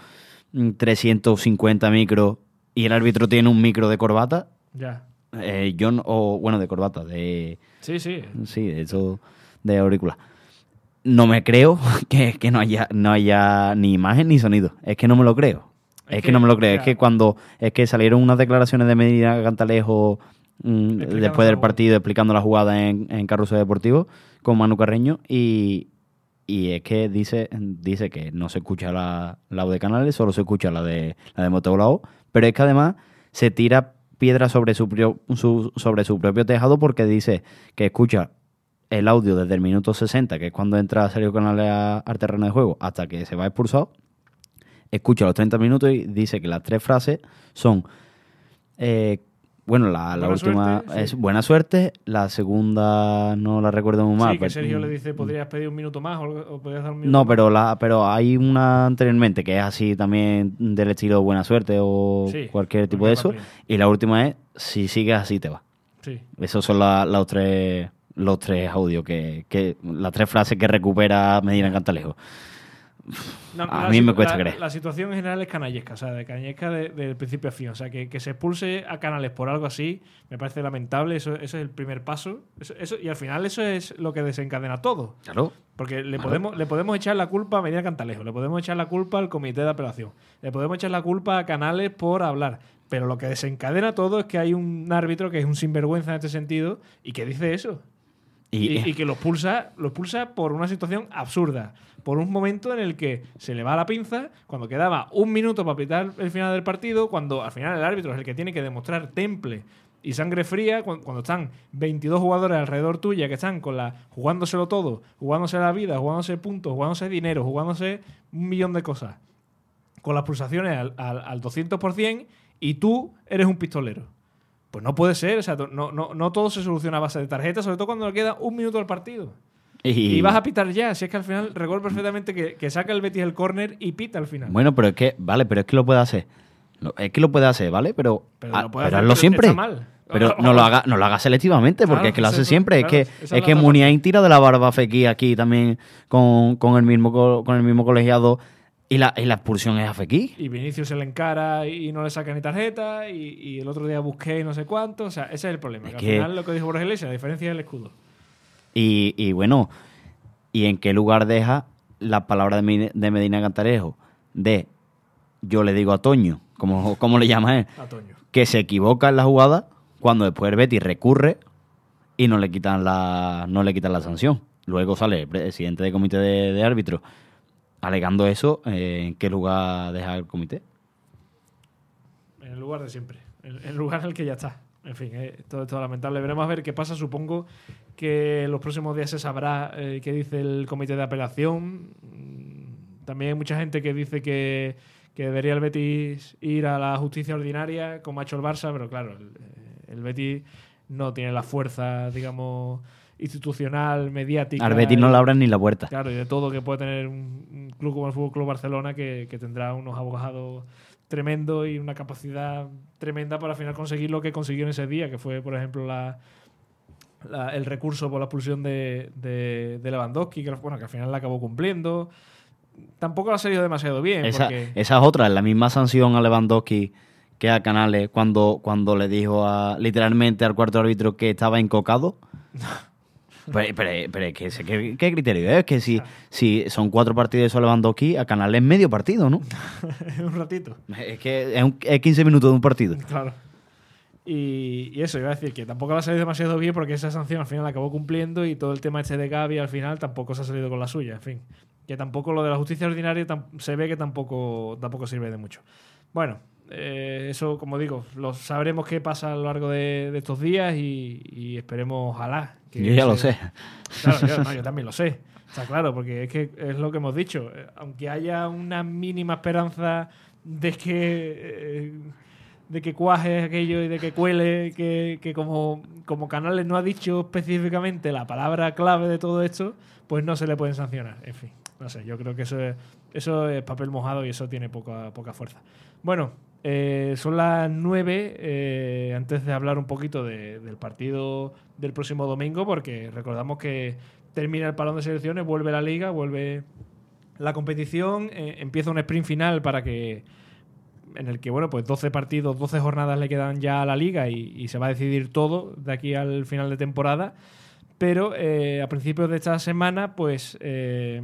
mm, 350 micros y el árbitro tiene un micro de corbata, Ya. eh, yo no- o bueno, de corbata, de Sí, sí. sí, de eso de auricular. No me creo que, que no haya no haya ni imagen ni sonido. Es que no me lo creo. Es, Es que, que, no me lo creo. Es que cuando es que salieron unas declaraciones de Medina Cantalejo mm, después del partido explicando la jugada en, en Carrusel Deportivo con Manu Carreño y, y es que dice dice que no se escucha la, la de Canales, solo se escucha la de la de Motoblao, pero es que además se tira piedra sobre su, su- sobre su propio tejado porque dice que escucha el audio desde el minuto 60, que es cuando entra Sergio Canales al terreno de juego, hasta que se va expulsado, escucha los 30 minutos y dice que las tres frases son, eh, bueno, la, la última suerte, sí. es buena suerte, la segunda no la recuerdo muy mal. sí, que pero- Sergio le dice, ¿podrías pedir un minuto más o, o podrías dar un minuto no, más?". pero la, pero hay una anteriormente que es así también del estilo buena suerte o Sí, cualquier tipo de eso. Y la última es si sigues así te va. Sí. Esos son la- los tres los tres audios que, que las tres frases que recupera Medina Cantalejo. No, A la mí me cuesta la- creer. La situación en general es canallesca, o sea, de canallesca de- del principio a fin. O sea, que, que se expulse a Canales por algo así me parece lamentable. Eso, eso es el primer paso. Eso, eso- y al final eso es lo que desencadena todo. Claro. Porque le podemos, le podemos echar la culpa a Medina Cantalejo, le podemos echar la culpa al comité de apelación, le podemos echar la culpa a Canales por hablar. Pero lo que desencadena todo es que hay un árbitro que es un sinvergüenza en este sentido y que dice eso. Y, Y, y que lo expulsa, lo expulsa por una situación absurda. Por un momento en el que se le va la pinza, cuando quedaba un minuto para pitar el final del partido, cuando al final el árbitro es el que tiene que demostrar temple y sangre fría, cu- cuando, están 22 jugadores alrededor tuya que están con la jugándoselo todo, jugándose la vida, jugándose puntos, jugándose dinero, jugándose un millón de cosas, con las pulsaciones al, al, al 200% y tú eres un pistolero. Pues no puede ser, o sea, no, no, no todo se soluciona a base de tarjetas, sobre todo cuando le queda un minuto al partido. Y- Y, vas a pitar ya, si es que al final recuerdo perfectamente que, que saca el Betis el córner y pita al final. Bueno, pero es que, vale, pero es que lo puede hacer. Es que lo puede hacer, ¿vale? Pero, Pero ah, lo puede pero hacer, hazlo pero siempre. está mal. Pero no lo haga, no lo haga selectivamente, porque Claro, es que lo hace siempre. claro, es que, es que Muniain tira de la barba Fekir aquí también con, con el mismo co- con el mismo colegiado y la, y la expulsión es a Fekir. Y Vinicius se le encara y no le saca ni tarjeta. Y, y el otro día busqué y no sé cuánto. O sea, ese es el problema. Es que que- al final lo que dijo Borges Iglesias, la diferencia es el escudo. Y, y bueno, ¿y en qué lugar deja la palabra de, de Medina Cantarejo? De yo le digo a Toño, como, como le llama él, A Toño. que se equivoca en la jugada cuando después el Betis recurre y no le quitan la, no le quitan la sanción. Luego sale el presidente del comité de, de árbitros alegando eso, eh, ¿en qué lugar deja el comité? En el lugar de siempre. En el lugar en el que ya está. En fin, eh, todo esto lamentable. Veremos a ver qué pasa. Supongo que los próximos días se sabrá eh, qué dice el comité de apelación. Mm, También hay mucha gente que dice que, que debería el Betis ir a la justicia ordinaria, como ha hecho el Barça, pero claro, el, el Betis no tiene la fuerza, digamos, institucional, mediática. Al Betis no le abran ni la puerta. Claro, y de todo que puede tener un, un club como el Fútbol Club Barcelona, que, que tendrá unos abogados tremendos y una capacidad tremenda para al final conseguir lo que consiguió en ese día, que fue, por ejemplo, la, la- el recurso por la expulsión de, de, de Lewandowski, que, bueno, que al final la acabó cumpliendo. Tampoco le ha salido demasiado bien, Esa, porque esa es otra, la misma sanción a Lewandowski que a Canales cuando, cuando le dijo a, literalmente al cuarto árbitro que estaba encocado. pero, pero, ¿qué, qué criterio es? Que si, si son cuatro partidos de Lewandowski, a Canales es medio partido, ¿no? un ratito. Es que es, un- es 15 minutos de un partido. Claro. Y, y eso, iba a decir que tampoco le ha salido demasiado bien porque esa sanción al final la acabó cumpliendo y todo el tema este de Gaby al final tampoco se ha salido con la suya. En fin, que tampoco lo de la justicia ordinaria se ve que tampoco, tampoco sirve de mucho. Bueno, eh, eso, como digo, lo sabremos qué pasa a lo largo de, de estos días y, y esperemos, ojalá. Que Yo ya lo sé. Claro, yo, no, yo también lo sé. Está claro, porque es que es lo que hemos dicho. Eh, Aunque haya una mínima esperanza de que eh, de que cuaje aquello y de que cuele, que, que como, como Canales no ha dicho específicamente la palabra clave de todo esto, pues no se le pueden sancionar. En fin, no sé, yo creo que eso es, eso es papel mojado y eso tiene poca, poca fuerza. Bueno, eh, son las nueve, eh, antes de hablar un poquito de- del partido del próximo domingo, porque recordamos que termina el parón de selecciones, vuelve la liga, vuelve la competición, eh, empieza un sprint final para que en el que, bueno, pues 12 partidos, 12 jornadas le quedan ya a la liga y, se va a decidir todo de aquí al final de temporada. Pero eh, a principios de esta semana, pues eh,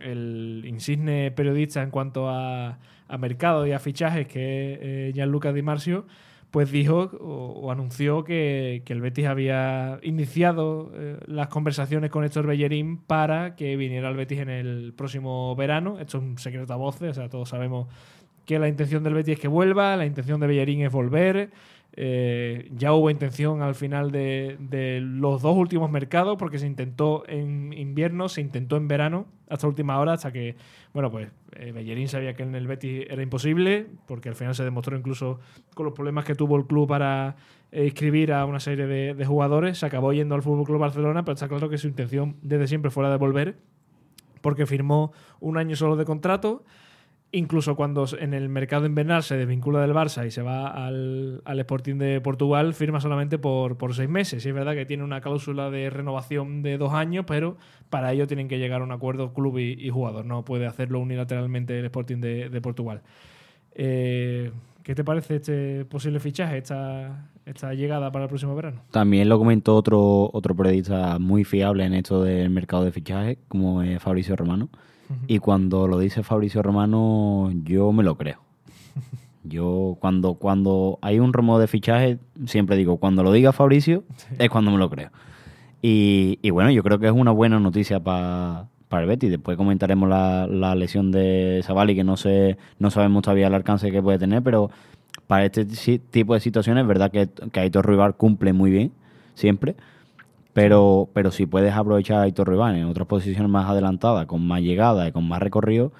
el insigne periodista en cuanto a, mercado y a fichajes, que es eh, Gianluca Di Marzio, pues dijo o, anunció que, el Betis había iniciado las conversaciones con Héctor Bellerín para que viniera al Betis en el próximo verano. Esto es un secreto a voces, o sea, todos sabemos que la intención del Betis es que vuelva, la intención de Bellerín es volver. Eh, ya hubo intención al final de, de los dos últimos mercados, porque se intentó en invierno, se intentó en verano, hasta última hora, hasta que, bueno, pues eh, Bellerín sabía que en el Betis era imposible, porque al final se demostró incluso con los problemas que tuvo el club para eh, inscribir a una serie de, de jugadores, se acabó yendo al Fútbol Club Barcelona, pero está claro que su intención desde siempre fuera de volver, porque firmó un año solo de contrato. Incluso cuando en el mercado invernal se desvincula del Barça y se va al, al Sporting de Portugal, firma solamente por, por seis meses. Y es verdad que tiene una cláusula de renovación de dos años, pero para ello tienen que llegar a un acuerdo club y, jugador. No puede hacerlo unilateralmente el Sporting de, de Portugal. Eh, ¿Qué te parece este posible fichaje, esta, esta llegada para el próximo verano? También lo comentó otro, otro periodista muy fiable en esto del mercado de fichajes, como es Fabricio Romano. Y cuando lo dice Fabricio Romano, yo me lo creo. Yo cuando, cuando hay un rumor de fichaje, siempre digo, cuando lo diga Fabricio, es cuando me lo creo. Y, y bueno, yo creo que es una buena noticia pa- para el Betis. Después comentaremos la, la lesión de Savali, que no sé, no sabemos todavía el alcance que puede tener, pero para este tipo de situaciones es verdad que, que Aitor Rival cumple muy bien, siempre. Pero, pero si puedes aprovechar a Aitor Rival en otras posiciones más adelantadas, con más llegada y con más recorrido,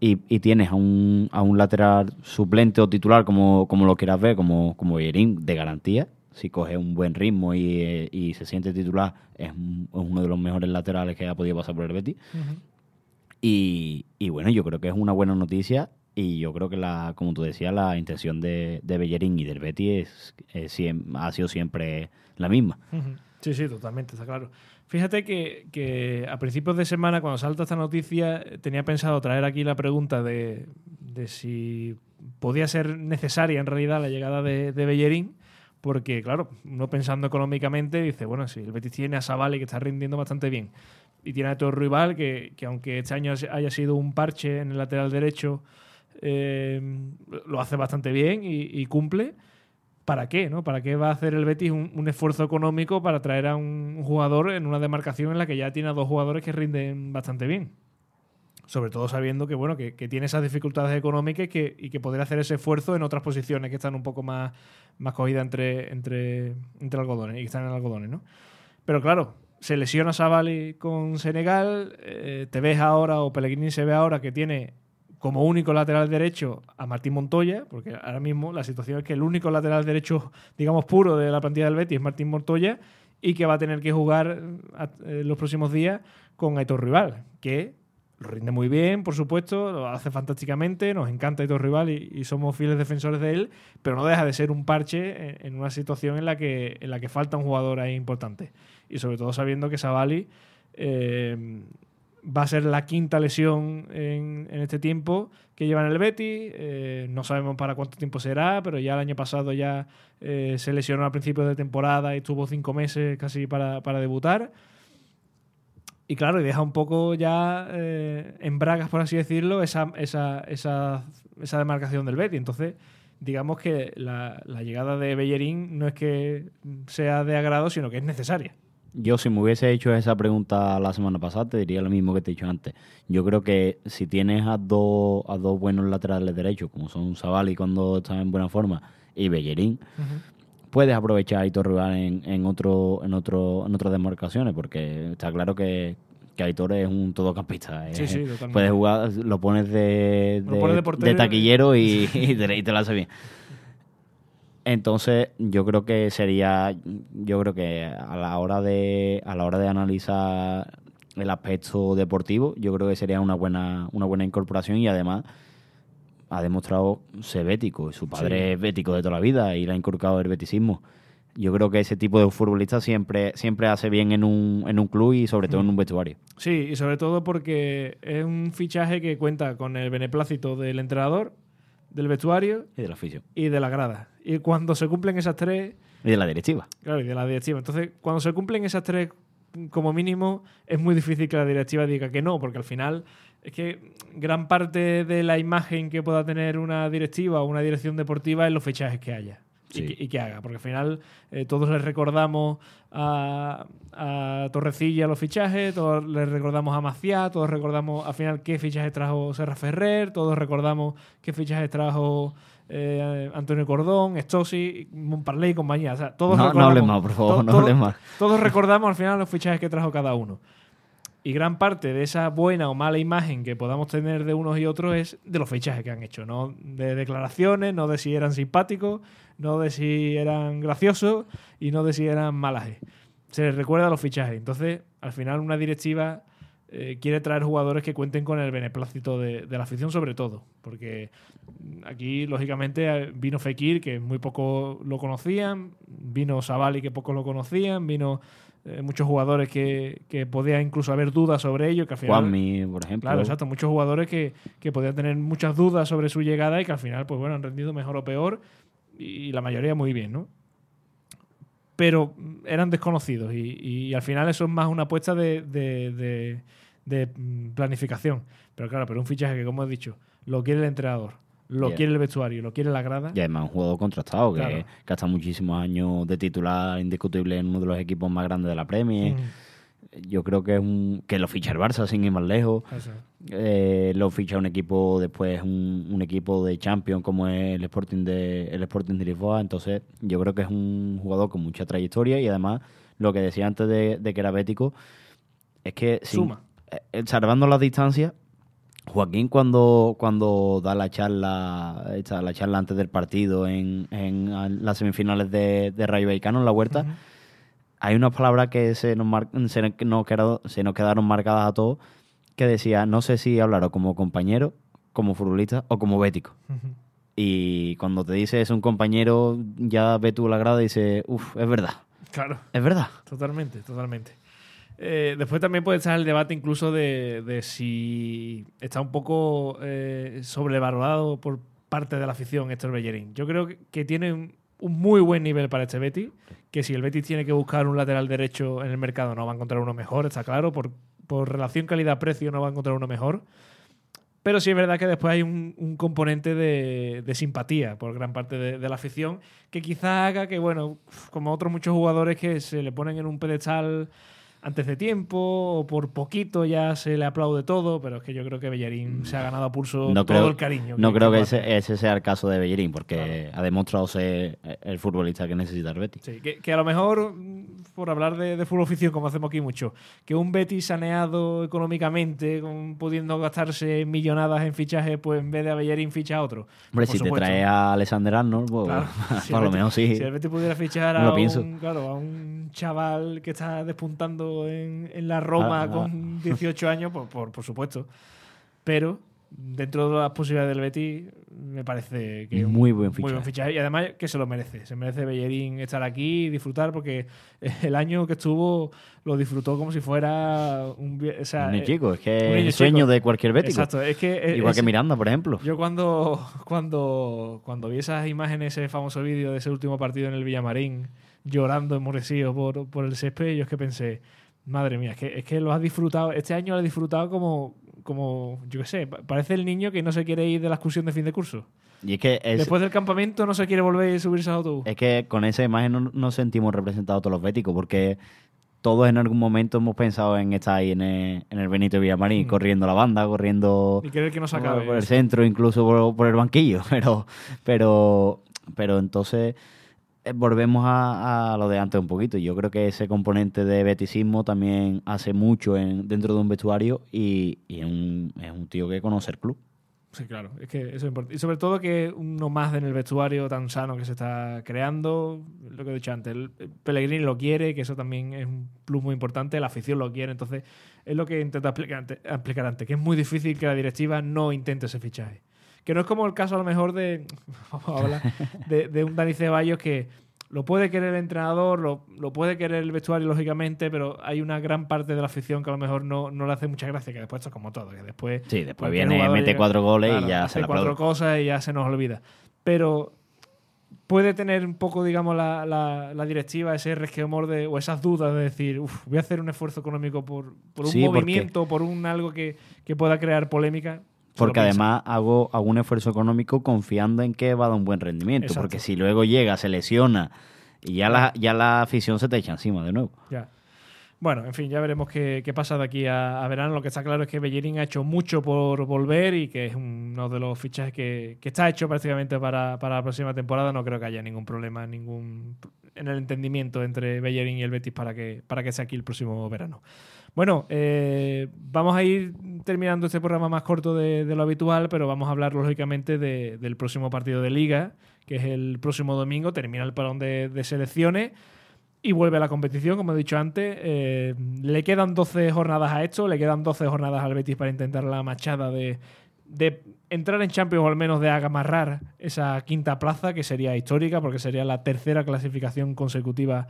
y, y tienes a un, a un lateral suplente o titular, como, como lo quieras ver, como, como Bellerín, de garantía, si coge un buen ritmo y, y se siente titular, es, un- es uno de los mejores laterales que ha podido pasar por el Betis. Y, y bueno, yo creo que es una buena noticia y yo creo que, la como tú decías, la intención de, de Bellerín y del Betis es, es ha sido siempre la misma. Sí, sí, totalmente, está claro. Fíjate que, que a principios de semana, cuando salta esta noticia, tenía pensado traer aquí la pregunta de, de si podía ser necesaria en realidad la llegada de, de Bellerín, porque, claro, uno pensando económicamente dice, bueno, si el Betis tiene a Savali que está rindiendo bastante bien, y tiene a todo rival que, que aunque este año haya sido un parche en el lateral derecho, eh, lo hace bastante bien y cumple ¿para qué? ¿no? ¿Para qué va a hacer el Betis un, un esfuerzo económico para traer a un jugador en una demarcación en la que ya tiene a dos jugadores que rinden bastante bien? Sobre todo sabiendo que, bueno, que, que tiene esas dificultades económicas y que, y que podría hacer ese esfuerzo en otras posiciones que están un poco más, más cogidas entre, entre, entre algodones y que están en algodones, ¿no? Pero claro, se lesiona Savali con Senegal, eh, te ves ahora, o Pellegrini se ve ahora que tiene como único lateral derecho a Martín Montoya, porque ahora mismo la situación es que el único lateral derecho, digamos, puro de la plantilla del Betis es Martín Montoya y que va a tener que jugar eh, los próximos días con Aitor Rival, que lo rinde muy bien, por supuesto, lo hace fantásticamente, nos encanta Aitor Rival y, somos fieles defensores de él, pero no deja de ser un parche en, en una situación en la, que, en la que falta un jugador ahí importante. Y sobre todo sabiendo que Savali eh, va a ser la quinta lesión en, en este tiempo que lleva en el Betis. Eh, no sabemos para cuánto tiempo será, pero ya el año pasado ya eh, se lesionó a principios de temporada y tuvo cinco meses casi para, debutar. Y claro, y deja un poco ya eh, en bragas, por así decirlo, esa, esa, esa, esa demarcación del Betis. Entonces, digamos que la llegada de Bellerín no es que sea de agrado, sino que es necesaria. Yo, si me hubiese hecho esa pregunta la semana pasada, te diría lo mismo que te he dicho antes. Yo creo que si tienes a dos, a dos buenos laterales derechos, como son Savali cuando está en buena forma y Bellerín, puedes aprovechar a Aitor Rival en, en, otro, en, otro, en otras demarcaciones, porque está claro que, que Aitor es un todocampista. Sí, es- sí, totalmente. Puedes jugar, lo pones de, Lo de, pones taquillero y, y te, y te lo hace bien. Entonces, yo creo que sería, yo creo que a la hora de, a la hora de analizar el aspecto deportivo, yo creo que sería una buena, una buena incorporación y además ha demostrado ser bético. Su padre Sí. es bético de toda la vida y le ha inculcado el beticismo. Yo creo que ese tipo de futbolista siempre, siempre hace bien en un, en un club y sobre todo en un vestuario. Sí, y sobre todo porque es un fichaje que cuenta con el beneplácito del entrenador, del vestuario Y de la afición. y de la grada. Y cuando se cumplen esas tres, Y de la directiva. claro, y de la directiva. Entonces, cuando se cumplen esas tres, como mínimo, es muy difícil que la directiva diga que no, porque al final es que gran parte de la imagen que pueda tener una directiva o una dirección deportiva es los fichajes que haya. Sí. Y, que, y que haga, porque al final eh, todos les recordamos a, a Torrecilla los fichajes, todos les recordamos a Maciá, todos recordamos al final qué fichajes trajo Serra Ferrer, todos recordamos qué fichajes trajo eh, Antonio Cordón, Estosi, Montparley y compañía. O sea, todos No- no hables más, por favor, to- no hables más. Todos recordamos al final los fichajes que trajo cada uno. Y gran parte de esa buena o mala imagen que podamos tener de unos y otros es de los fichajes que han hecho, no de declaraciones, no de si eran simpáticos, no de si eran graciosos y no de si eran malajes. Se les recuerda los fichajes. Entonces, al final, una directiva eh, quiere traer jugadores que cuenten con el beneplácito de, de la afición, sobre todo. Porque aquí, lógicamente, eh, vino Fekir, que muy poco lo conocían, vino Savali, que poco lo conocían, vino eh, muchos jugadores que, que podía incluso haber dudas sobre ello, que al final... Juanmi, por ejemplo. Claro, exacto. Muchos jugadores que, que podían tener muchas dudas sobre su llegada y que al final, pues bueno, han rendido mejor o peor y la mayoría muy bien, ¿no? Pero eran desconocidos y, y al final eso es más una apuesta de, de- de- de, mm, planificación. Pero claro, pero un fichaje que, como he dicho, lo quiere el entrenador, lo Yeah. quiere el vestuario, lo quiere la grada. Y además un jugador contrastado que, Claro. que ha estado muchísimos años de titular indiscutible en uno de los equipos más grandes de la Premier. Mm, Yo creo que es un que lo ficha el Barça sin ir más lejos. eso. Eh, lo ficha un equipo después un, un equipo de Champions como es el Sporting de el Sporting de Lisboa. Entonces yo creo que es un jugador con mucha trayectoria y además lo que decía antes de, de que era bético es que sin- Suma. eh, salvando las distancias Joaquín cuando, cuando da la charla esta, la charla antes del partido en, en las semifinales de, de Rayo Vallecano en la huerta hay unas palabras que se nos, mar- se, quedaron, se nos quedaron marcadas a todos que decía no sé si hablaros como compañero como futbolista o como bético y cuando te dice es un compañero ya ve tú la grada y dices uff es verdad Claro. es verdad Totalmente, totalmente. Eh, después también puede estar el debate incluso de, de si está un poco eh, sobrevalorado por parte de la afición Héctor Bellerín. Yo creo que, que tiene un, un muy buen nivel para este Betis, que si el Betis tiene que buscar un lateral derecho en el mercado no va a encontrar uno mejor, está claro, por, por relación calidad-precio no va a encontrar uno mejor. Pero sí es verdad que después hay un, componente de, de simpatía por gran parte de, de la afición que quizá haga que, bueno, como otros muchos jugadores que se le ponen en un pedestal antes de tiempo o por poquito ya se le aplaude todo, pero es que yo creo que Bellerín se ha ganado a pulso No todo creo, el cariño. no creo que ese, ese sea el caso de Bellerín, porque ha demostrado ser el futbolista que necesita el Betis. Sí, que, que a lo mejor, por hablar de, de fútbol ficción, como hacemos aquí mucho, que un Betis saneado económicamente, con, pudiendo gastarse millonadas en fichaje, pues en vez de a Bellerín ficha a otro. Hombre, Por si te trae a Alexander Arnold, pues Claro. Si el lo mejor sí. Si el Betis pudiera fichar a, un, claro, a un chaval que está despuntando en, en la Roma Ah, ah. con 18 años, pues por, por supuesto. Pero dentro de las posibilidades del Betis, me parece que Muy buen Muy buen fichaje. fichaje. Y además que se lo merece. Se merece Bellerín estar aquí y disfrutar porque el año que estuvo lo disfrutó como si fuera un... vi- O sea, Un niño eh, chico, es que es el sueño de cualquier bético. Exacto, es que... eh, Igual es- que Miranda, por ejemplo. yo cuando, cuando, cuando vi esas imágenes, ese famoso vídeo de ese último partido en el Villamarín, llorando enmurecido por, por el césped, yo es que pensé, madre mía, es que, es que lo has disfrutado, este año lo has disfrutado como, como yo qué sé, pa- parece el niño que no se quiere ir de la excursión de fin de curso. Y es que, es, Después del campamento no se quiere volver y subirse al autobús. es que con esa imagen no- nos sentimos representados todos los béticos, porque todos en algún momento hemos pensado en estar ahí en el, en el Benito Villamarín, Mm. corriendo la banda, corriendo y querer que no se por, acabe. por el centro, incluso por, por el banquillo. Pero, pero, pero entonces volvemos a, lo de antes un poquito. Yo creo que ese componente de beticismo también hace mucho en, dentro de un vestuario y, es, un, es un tío que conoce el club. Sí, claro, es que eso es importante. Y sobre todo que uno más en el vestuario tan sano que se está creando, lo que he dicho antes, el el Pellegrini lo quiere, que eso también es un plus muy importante, la afición lo quiere, entonces es lo que intenta explicar antes, que es muy difícil que la directiva no intente ese fichaje. Que no es como el caso a lo mejor de, vamos a hablar, de, de un Dani Ceballos que lo puede querer el entrenador, lo, lo puede querer el vestuario, lógicamente, pero hay una gran parte de la afición que a lo mejor no, no le hace mucha gracia, que después esto es como todo, que después Sí, después viene, mete llega- cuatro goles Claro, y ya hace se la cuatro cosas y ya se nos olvida. Pero puede tener un poco, digamos, la, la- la directiva ese resquemor de, o esas dudas de decir, "Uf, voy a hacer un esfuerzo económico por, por un Sí, porque- movimiento, por un algo que, que pueda crear polémica. Porque además hago, hago un esfuerzo económico confiando en que va a dar un buen rendimiento. Exacto. Porque si luego llega, se lesiona y ya la, ya la afición se te echa encima de nuevo. Ya. Bueno, en fin, ya veremos qué, qué pasa de aquí a, a verano. Lo que está claro es que Bellerín ha hecho mucho por volver y que es uno de los fichajes que, que está hecho prácticamente para, para la próxima temporada. No creo que haya ningún problema ningún en el entendimiento entre Bellerín y el Betis para que, para que sea aquí el próximo verano. Bueno, eh, vamos a ir terminando este programa más corto de, lo habitual, pero vamos a hablar lógicamente de- del próximo partido de liga, que es el próximo domingo. Termina el parón de- selecciones y vuelve a la competición, como he dicho antes. Eh, le quedan 12 jornadas a esto, le quedan 12 jornadas al Betis para intentar la machada de, de entrar en Champions o al menos de amarrar esa quinta plaza, que sería histórica porque sería la tercera clasificación consecutiva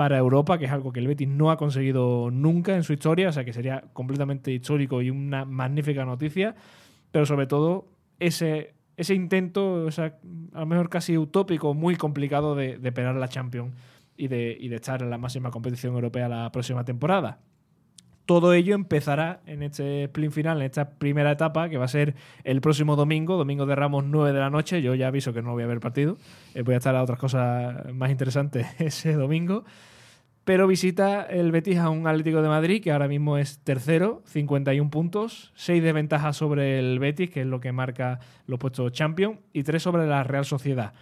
para Europa, que es algo que el Betis no ha conseguido nunca en su historia, o sea que sería completamente histórico y una magnífica noticia, pero sobre todo ese, ese intento, o sea, a lo mejor casi utópico, muy complicado de, de pegar la Champions y de, y de estar en la máxima competición europea la próxima temporada. Todo ello empezará en este sprint final, en esta primera etapa, que va a ser el próximo domingo, domingo de Ramos 9 de la noche. Yo ya aviso que no voy a ver partido, eh, voy a estar a otras cosas más interesantes ese domingo. Pero visita el Betis a un Atlético de Madrid, que ahora mismo es tercero, 51 puntos, 6 de ventaja sobre el Betis, que es lo que marca los puestos Champions, y 3 sobre la Real Sociedad.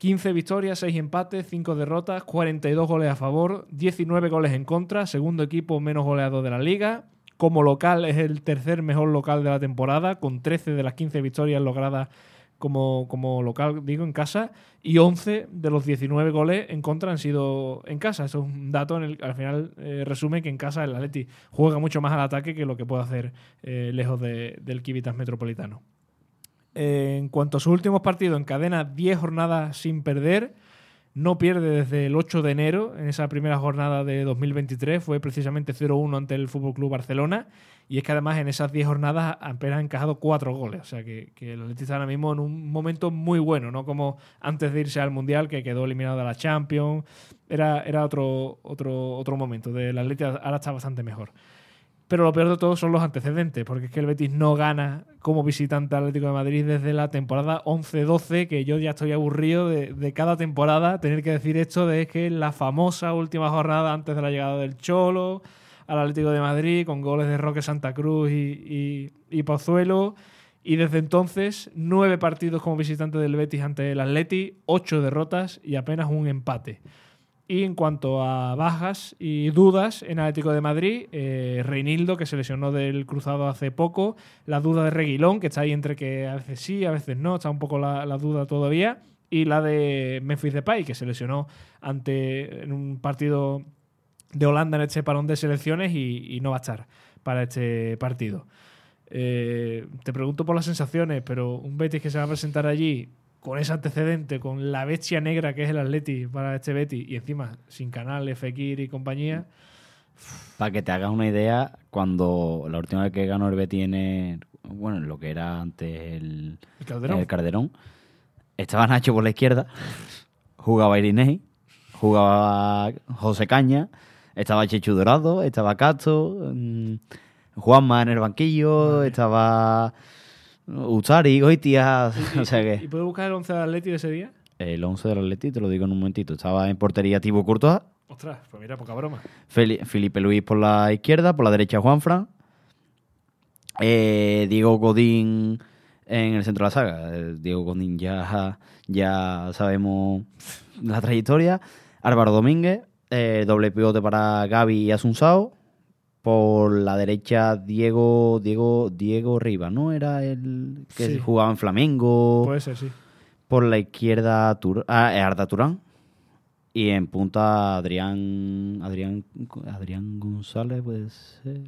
15 victorias, 6 empates, 5 derrotas, 42 goles a favor, 19 goles en contra, segundo equipo menos goleado de la liga. Como local es el tercer mejor local de la temporada, con 13 de las 15 victorias logradas como, como local, digo, en casa, y 11 de los 19 goles en contra han sido en casa. Eso es un dato en el al final eh, resume que en casa el Atleti juega mucho más al ataque que lo que puede hacer eh, lejos de- del Kivitas Metropolitano. En cuanto a sus últimos partidos, encadena 10 jornadas sin perder. No pierde desde el 8 de enero. En esa primera jornada de 2023 fue precisamente 0-1 ante el Fútbol Club Barcelona. Y es que además en esas 10 jornadas apenas ha encajado 4 goles. O sea que, el Atleti está ahora mismo en un momento muy bueno, no como antes de irse al Mundial, que quedó eliminado de la Champions. Era, era otro, otro, otro momento. Del Atleti ahora está bastante mejor. Pero lo peor de todo son los antecedentes, porque es que el Betis no gana como visitante al Atlético de Madrid desde la temporada 11-12, que yo ya estoy aburrido de, cada temporada tener que decir esto de que la famosa última jornada antes de la llegada del Cholo al Atlético de Madrid, con goles de Roque Santa Cruz y, y, y Pozuelo. Y desde entonces, nueve partidos como visitante del Betis ante el Atleti, ocho derrotas y apenas un empate. Y en cuanto a bajas y dudas en Atlético de Madrid, eh, Reinildo, que se lesionó del cruzado hace poco, la duda de Reguilón, que está ahí entre que a veces sí, a veces no, está un poco la, duda todavía, y la de Memphis Depay, que se lesionó ante en un partido de Holanda en este parón de selecciones y, y no va a estar para este partido. Eh, te pregunto por las sensaciones, pero un Betis que se va a presentar allí con ese antecedente, con la bestia negra que es el Atleti para este Betis y encima sin Canales, Fekir y compañía. Para que te hagas una idea, cuando la última vez que ganó el Betis en el- bueno, lo que era antes el, El Calderón. el Calderón, estaba Nacho por la izquierda, jugaba Irinei, jugaba José Caña, estaba Chechu Dorado, estaba Castro, mm, Juanma en el banquillo, estaba Uzari, Goitia, o sea ¿Y que puedes buscar el 11 de Atleti de ese día? el 11 del Atleti, te lo digo en un momentito, estaba en portería Thibaut Courtois, Ostras, pues mira, poca broma. Feli- Felipe Luis por la izquierda, por la derecha Juanfran, eh, Diego Godín en el centro de la saga. Eh, Diego Godín ya, ya sabemos la trayectoria. Álvaro Domínguez, eh, doble pivote para Gaby y Asunsao. Por la derecha Diego Diego Diego Rivas, ¿no? Era el que Sí. jugaba en Flamengo. Puede ser, sí. Por la izquierda, Tur ah, eh, Arda Turán. Y en punta, Adrián. Adrián, Adrián González, puede ser.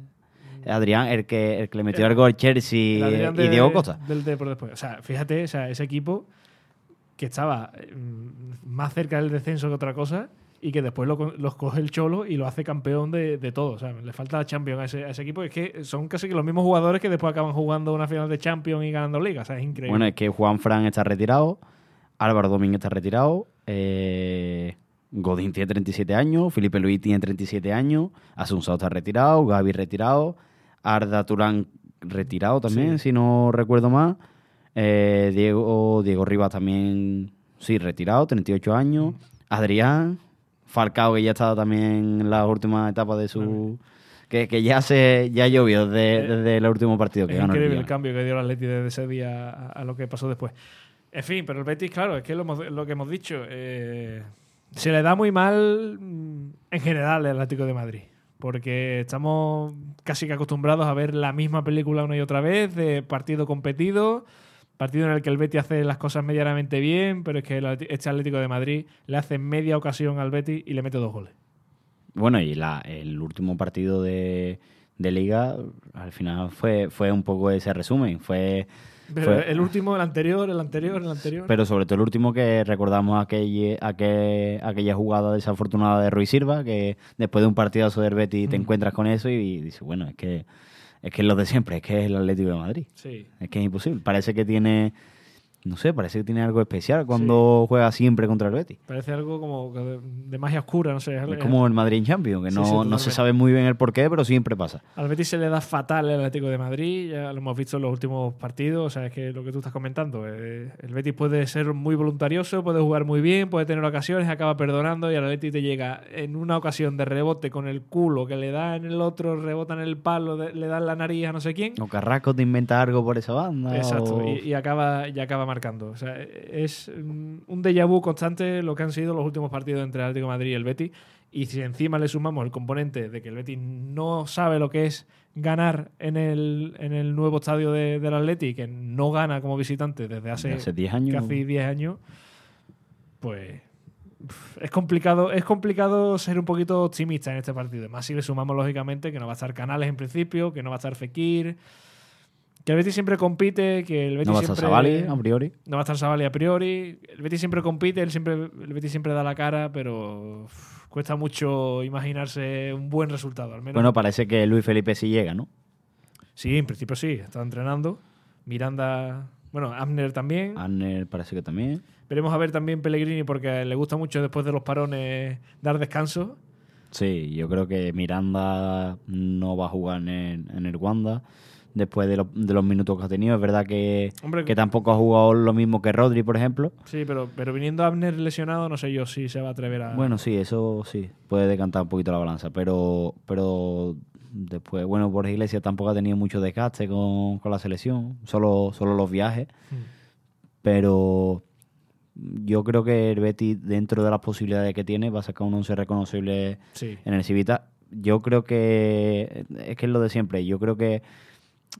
Adrián, el que, el que le metió el gol Chelsea El Adrián y de- Diego Costa. Del de por después. O sea, fíjate, o sea, ese equipo que estaba eh, más cerca del descenso que otra cosa y que después lo, los coge el Cholo y lo hace campeón de, de todo. O sea, le falta la Champions a ese, a ese equipo. Es que son casi que los mismos jugadores que después acaban jugando una final de Champions y ganando Liga. O sea, es increíble. Bueno, es que Juan Fran está retirado. Álvaro Domínguez está retirado. eh, Godín tiene 37 años. Felipe Luis tiene 37 años. Asunsao está retirado. Gaby retirado. Arda Turán retirado también, Sí. si no recuerdo más. Eh, Diego, Diego Rivas también, sí, retirado, 38 años. Adrián. Falcao, que ya estaba también en la última etapa de su... Que, que ya se ya llovió desde, Eh, desde el último partido que es ganó el increíble el cambio que dio el Atleti desde ese día a, a lo que pasó después. En fin, pero el Betis, claro, es que lo, lo que hemos dicho, eh, se le da muy mal mm, en general el Atlético de Madrid. Porque estamos casi que acostumbrados a ver la misma película una y otra vez, de partido competido, partido en el que el Betis hace las cosas medianamente bien, pero es que el este Atlético de Madrid le hace media ocasión al Betis y le mete dos goles. Bueno, y la, el último partido de, de liga, al final fue, fue un poco ese resumen. Fue, Pero fue- el último, el anterior, el anterior, el anterior. pero sobre todo el último que recordamos aquella, aquel- aquella jugada desafortunada de Ruiz Silva, que después de un partidazo del Betis te Mm. encuentras con eso y, dices, bueno, es que es que es lo de siempre, es que es el Atlético de Madrid. sí. Es que es imposible. Parece que tiene, no sé, parece que tiene algo especial cuando juega siempre contra el Betis. Parece algo como de, de magia oscura, no sé. Es como el Madrid en Champions, que Sí, no, sí, no se sabe muy bien el porqué, pero siempre pasa. Al Betis se le da fatal el Atlético de Madrid, ya lo hemos visto en los últimos partidos, o sea, es que lo que tú estás comentando, eh, el Betis puede ser muy voluntarioso, puede jugar muy bien, puede tener ocasiones, acaba perdonando y al Betis te llega en una ocasión de rebote con el culo que le da en el otro, rebota en el palo, de- le da en la nariz a no sé quién. O Carrasco te inventa algo por esa banda. Exacto, o- y, y acaba, y acaba marcando. O sea, es mm, un déjà vu constante lo que han sido los últimos partidos entre el Atlético de Madrid y el Betis. Y si encima le sumamos el componente de que el Betis no sabe lo que es ganar en el, en el nuevo estadio de- del Atleti, que no gana como visitante desde hace, hace 10 años. casi 10 años, pues es complicado, es complicado ser un poquito optimista en este partido. Más si le sumamos, lógicamente, que no va a estar Canales en principio, que no va a estar Fekir, que el Betis siempre compite, que el Betis no va a estar. Savali, a priori. No va a estar Savali a priori. El Betis siempre compite, él siempre, el Betis siempre da la cara, pero cuesta mucho imaginarse un buen resultado, al menos. Bueno, parece que Luis Felipe sí llega, ¿no? sí, en principio sí, está entrenando. Miranda, bueno, Abner también. Arner parece que también. Veremos a ver también Pellegrini porque le gusta mucho después de los parones dar descanso. Sí, yo creo que Miranda no va a jugar en el, en el Wanda después de, lo- de los minutos que ha tenido. Es verdad que, Hombre, que tampoco ha jugado lo mismo que Rodri, por ejemplo. Sí, pero, pero viniendo Abner lesionado, no sé yo si se va a atrever a. Bueno, sí, eso sí, puede decantar un poquito la balanza, pero pero después, bueno, Borja Iglesias tampoco ha tenido mucho desgaste con, con la selección, solo, solo los viajes, Mm. pero yo creo que el Betis, dentro de las posibilidades que tiene, va a sacar un once reconocible Sí. en el Civita. Yo creo que es que es lo de siempre. Yo creo que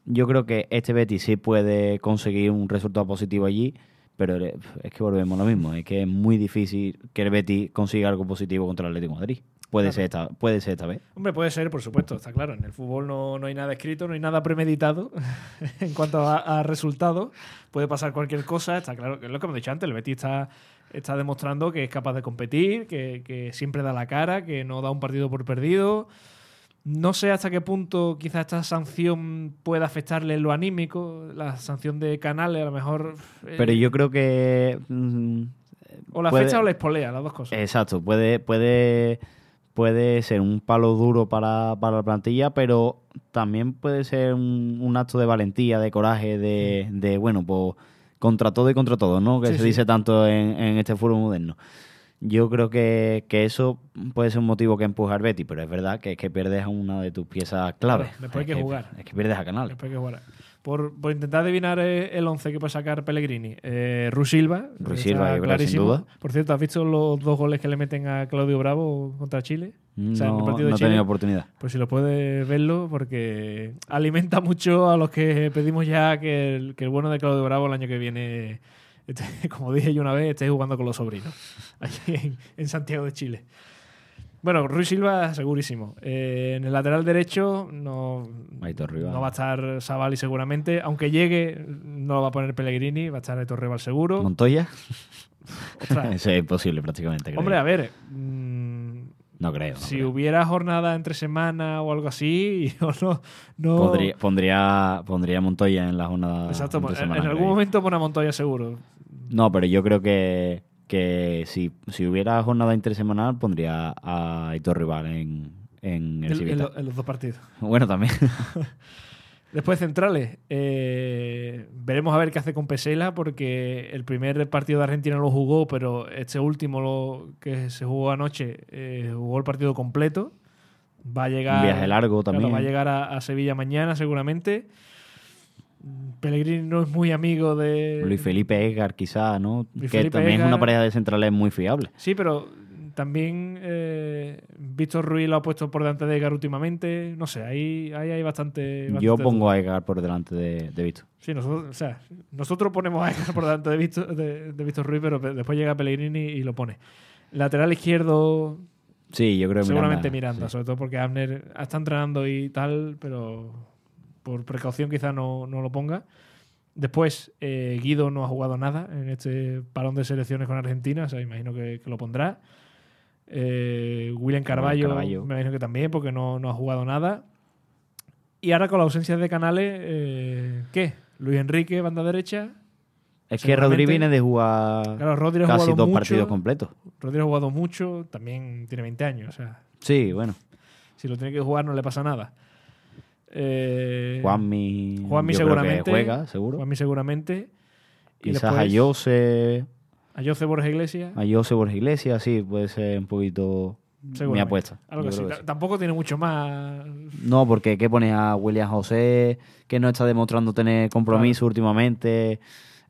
yo creo que este Betis sí puede conseguir un resultado positivo allí, pero es que volvemos a lo mismo. Es que es muy difícil que el Betis consiga algo positivo contra el Atlético de Madrid. Puede Claro. ser esta, puede ser esta vez. Hombre, puede ser, por supuesto, está claro. En el fútbol no, no hay nada escrito, no hay nada premeditado en cuanto a, a resultados. Puede pasar cualquier cosa, está claro. que Es lo que hemos dicho antes, el Betis está, está demostrando que es capaz de competir, que, que siempre da la cara, que no da un partido por perdido. No sé hasta qué punto quizás esta sanción pueda afectarle en lo anímico, la sanción de Canales a lo mejor... eh, Pero yo creo que mm, o la puede- fecha o la espolea, las dos cosas. Exacto, puede, puede, puede ser un palo duro para, para la plantilla, pero también puede ser un, un acto de valentía, de coraje, de, de, bueno, pues contra todo y contra todo, ¿no? Que Sí, se sí. dice tanto en, en este fútbol moderno. Yo creo que, que eso puede ser un motivo que empuja al Betty, pero es verdad que es que pierdes a una de tus piezas clave. Después hay Es que jugar. Es que pierdes a Canales. Después que jugará. Por, por intentar adivinar eh, el 11 que puede sacar Pellegrini. Eh, Ru Silva. Está Silva, sin duda. Por cierto, ¿has visto los dos goles que le meten a Claudio Bravo contra Chile? O sea, en el No, partido de no he Chile. tenido oportunidad. Pues si lo puedes verlo, porque alimenta mucho a los que pedimos ya que el, que el bueno de Claudio Bravo el año que viene, esté- como dije yo una vez, esté jugando con los sobrinos, aquí en, en Santiago de Chile. Bueno, Ruiz Silva, segurísimo. Eh, en el lateral derecho no, no va a estar Savali seguramente. Aunque llegue, no lo va a poner Pellegrini, va a estar Aitor Rival seguro. ¿Montoya? Eso es imposible prácticamente. creo. Hombre, a ver, mm, no creo. no si creo. hubiera jornada entre semana o algo así, yo no, no Pondría, pondría, Montoya en la jornada. Exacto, entre en, semana, en algún momento pone a Montoya seguro. No, pero yo creo que, que si, si hubiera jornada intersemanal, pondría a Aitor Rival en, en el En, en Civita. lo- en los dos partidos. Bueno, también. Después centrales, eh, veremos a ver qué hace con Pesela, porque el primer partido de Argentina lo jugó, pero este último lo que se jugó anoche eh, jugó el partido completo. Va a llegar. Un viaje largo claro, también. va a llegar a, a Sevilla mañana, seguramente. Pellegrini no es muy amigo de. Luis Felipe Edgar, quizá, ¿no? Luis que Felipe también es una pareja de centrales muy fiable. Sí, pero también eh, Víctor Ruiz lo ha puesto por delante de Edgar últimamente. No sé, ahí, ahí hay bastante. Yo pongo a Edgar por delante de, de Víctor. Sí, nosotros, o sea, nosotros ponemos a Edgar por delante de Víctor, de, de Víctor Ruiz, pero pe- después llega Pellegrini y lo pone. Lateral izquierdo, Sí, yo creo que seguramente Miranda, sí. sobre todo porque Abner está entrenando y tal, pero por precaución quizá no, no lo ponga. Después, eh, Guido no ha jugado nada en este parón de selecciones con Argentina, o sea, imagino que, que lo pondrá. Eh, William Carballo, Carballo. me imagino que también, porque no, no ha jugado nada. Y ahora con la ausencia de Canales, eh, ¿qué? Luis Enrique, banda derecha. Es que Rodri viene de jugar Claro, Rodri casi jugado dos mucho. partidos completos. Rodri ha jugado mucho, también tiene 20 años, o sea, Sí, bueno. si lo tiene que jugar no le pasa nada. Eh, Juanmi, Juanmi yo creo que seguramente. juega, seguro. Juanmi seguramente. Quizás después a Jose, a Jose Borges Iglesias. a Jose Borges Iglesias, sí, puede ser un poquito mi apuesta. Algo así. que sí. Tampoco tiene mucho más. No, porque ¿qué pones a William José, que no está demostrando tener compromiso últimamente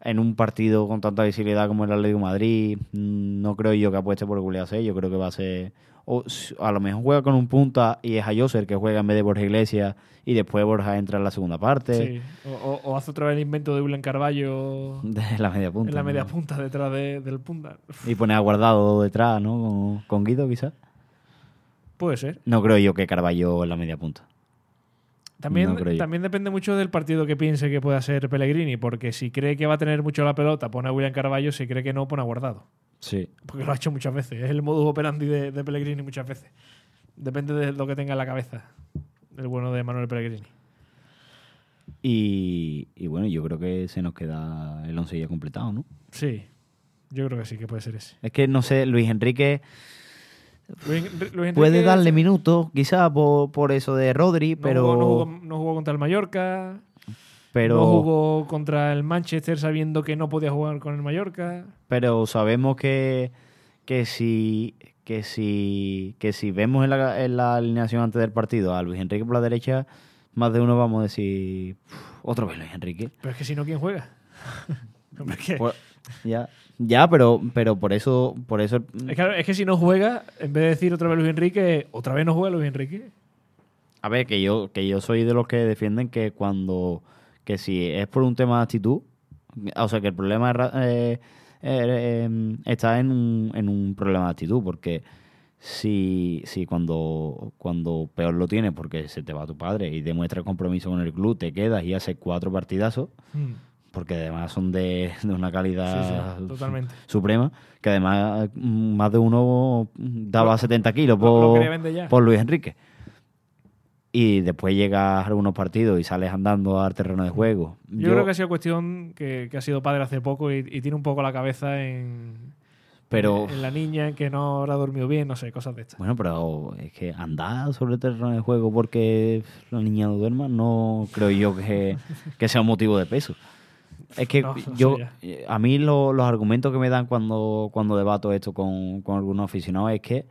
en un partido con tanta visibilidad como el Atlético de Madrid? Mm, No creo yo que apueste por William José, yo creo que va a ser... O a lo mejor juega con un punta y es a Jose el que juega en vez de Borja Iglesias y después Borja entra en la segunda parte Sí. O, o- o hace otra vez el invento de William Carballo de la media punta. en la media punta detrás de- del punta. Y pone a Guardado detrás, ¿no? Con, con Guido quizás. Puede ser. No creo yo que Carballo en la media punta. También, No también depende mucho del partido que piense que pueda ser Pellegrini, porque si cree que va a tener mucho la pelota, pone a William Carballo, si cree que no, pone a Guardado. Sí. Porque lo ha hecho muchas veces. Es el modus operandi de, de Pellegrini muchas veces. Depende de lo que tenga en la cabeza el bueno de Manuel Pellegrini. Y, y bueno, yo creo que se nos queda el once ya completado, ¿no? Sí, yo creo que sí, que puede ser ese. Es que no sé, Luis Enrique Luis- Luis Enrique Puede darle minutos, quizá por, por eso de Rodri, no pero. jugó- no, jugó, no jugó contra el Mallorca. Pero, No jugó contra el Manchester sabiendo que no podía jugar con el Mallorca. pero sabemos que, que si que si que si vemos en la, en la alineación antes del partido a Luis Enrique por la derecha, más de uno vamos a decir "Uf, otra vez Luis Enrique. Pero es que si no, ¿quién juega? Pues, ya, ya, pero pero por eso por eso es que- es que si no juega, en vez de decir otra vez Luis Enrique, otra vez no juega Luis Enrique. A ver, que yo, que yo soy de los que defienden que cuando, que si es por un tema de actitud, o sea, que el problema eh, eh, eh, está en un, en un problema de actitud, porque si, si cuando, cuando peor lo tienes, porque se te va tu padre y demuestra compromiso con el club, te quedas y haces cuatro partidazos, Mm, porque además son de, de una calidad Sí, suprema, que además mm, más de uno daba Lo- 70 kilos lo- lo por, por Luis Enrique. Y después llegas a algunos partidos y sales andando al terreno de juego. Yo, creo que ha sido cuestión que, que ha sido padre hace poco y, y tiene un poco la cabeza en, Pero, en la niña, en que no habrá dormido bien, no sé, cosas de estas. bueno, pero es que andar sobre el terreno de juego porque la niña no duerma, no creo yo que, que sea un motivo de peso. Es que No, no yo, a mí lo- los argumentos que me dan cuando, cuando debato esto con, con algunos aficionados es que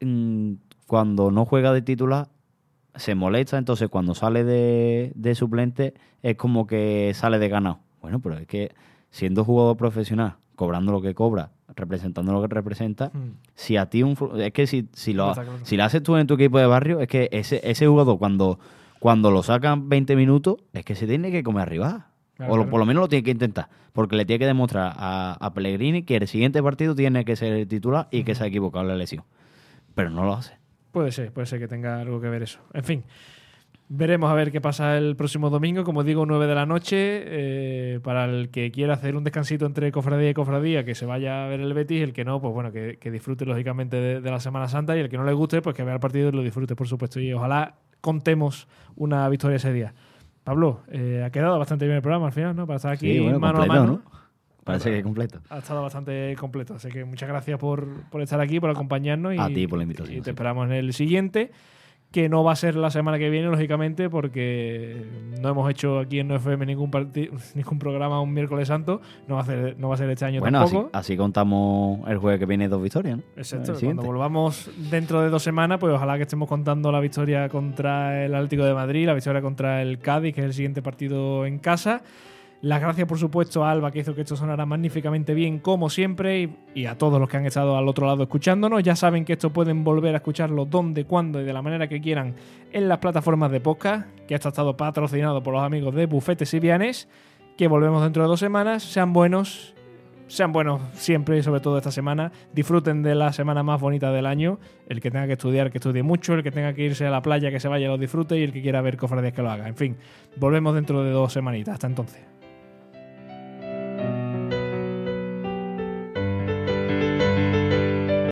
mm, cuando no juega de titular se molesta, entonces cuando sale de, de suplente es como que sale de ganado. Bueno, pero es que siendo jugador profesional, cobrando lo que cobra, representando lo que representa, Mm. si a ti un es que si, si lo si lo haces tú en tu equipo de barrio, es que ese, ese jugador cuando, cuando lo sacan 20 minutos, es que se tiene que comer arriba. Claro, o lo- claro. por lo menos lo tiene que intentar. Porque le tiene que demostrar a, a Pellegrini que el siguiente partido tiene que ser el titular y que se ha equivocado en la lesión. Pero no lo hace. Puede ser, puede ser que tenga algo que ver eso. En fin, veremos a ver qué pasa el próximo domingo. Como digo, 9 de la noche. eh, para el que quiera hacer un descansito entre cofradía y cofradía, que se vaya a ver el Betis. El que no, pues bueno, que, que disfrute lógicamente de, de la Semana Santa. Y el que no le guste, pues que vea el partido y lo disfrute, por supuesto. Y ojalá contemos una victoria ese día. Pablo, eh, ha quedado bastante bien el programa al final, ¿no? Para estar aquí Sí, bueno, mano completo, a mano. ¿no? Parece que completo. Ha estado bastante completo, así que muchas gracias por, por estar aquí, por acompañarnos. Y, A ti por la invitación, Y te sí. esperamos en el siguiente, que no va a ser la semana que viene, lógicamente, porque no hemos hecho aquí en NoFM ningún, ningún programa un miércoles santo. No va a ser, no va a ser este año Bueno, así, tampoco. así contamos el jueves que viene dos victorias, ¿no? Exacto, cuando volvamos dentro de dos semanas, pues ojalá que estemos contando la victoria contra el Atlético de Madrid, la victoria contra el Cádiz, que es el siguiente partido en casa. Las gracias, por supuesto, a Alba, que hizo que esto sonara magníficamente bien, como siempre, y, a todos los que han estado al otro lado escuchándonos. Ya saben que esto pueden volver a escucharlo donde, cuando y de la manera que quieran en las plataformas de podcast, que esto ha estado patrocinado por los amigos de Bufetes y Vianes, que volvemos dentro de dos semanas. Sean buenos, sean buenos siempre y sobre todo esta semana. Disfruten de la semana más bonita del año. El que tenga que estudiar, que estudie mucho. El que tenga que irse a la playa, que se vaya lo disfrute. Y el que quiera ver cofradías, que lo haga. En fin, volvemos dentro de dos semanitas. Hasta entonces.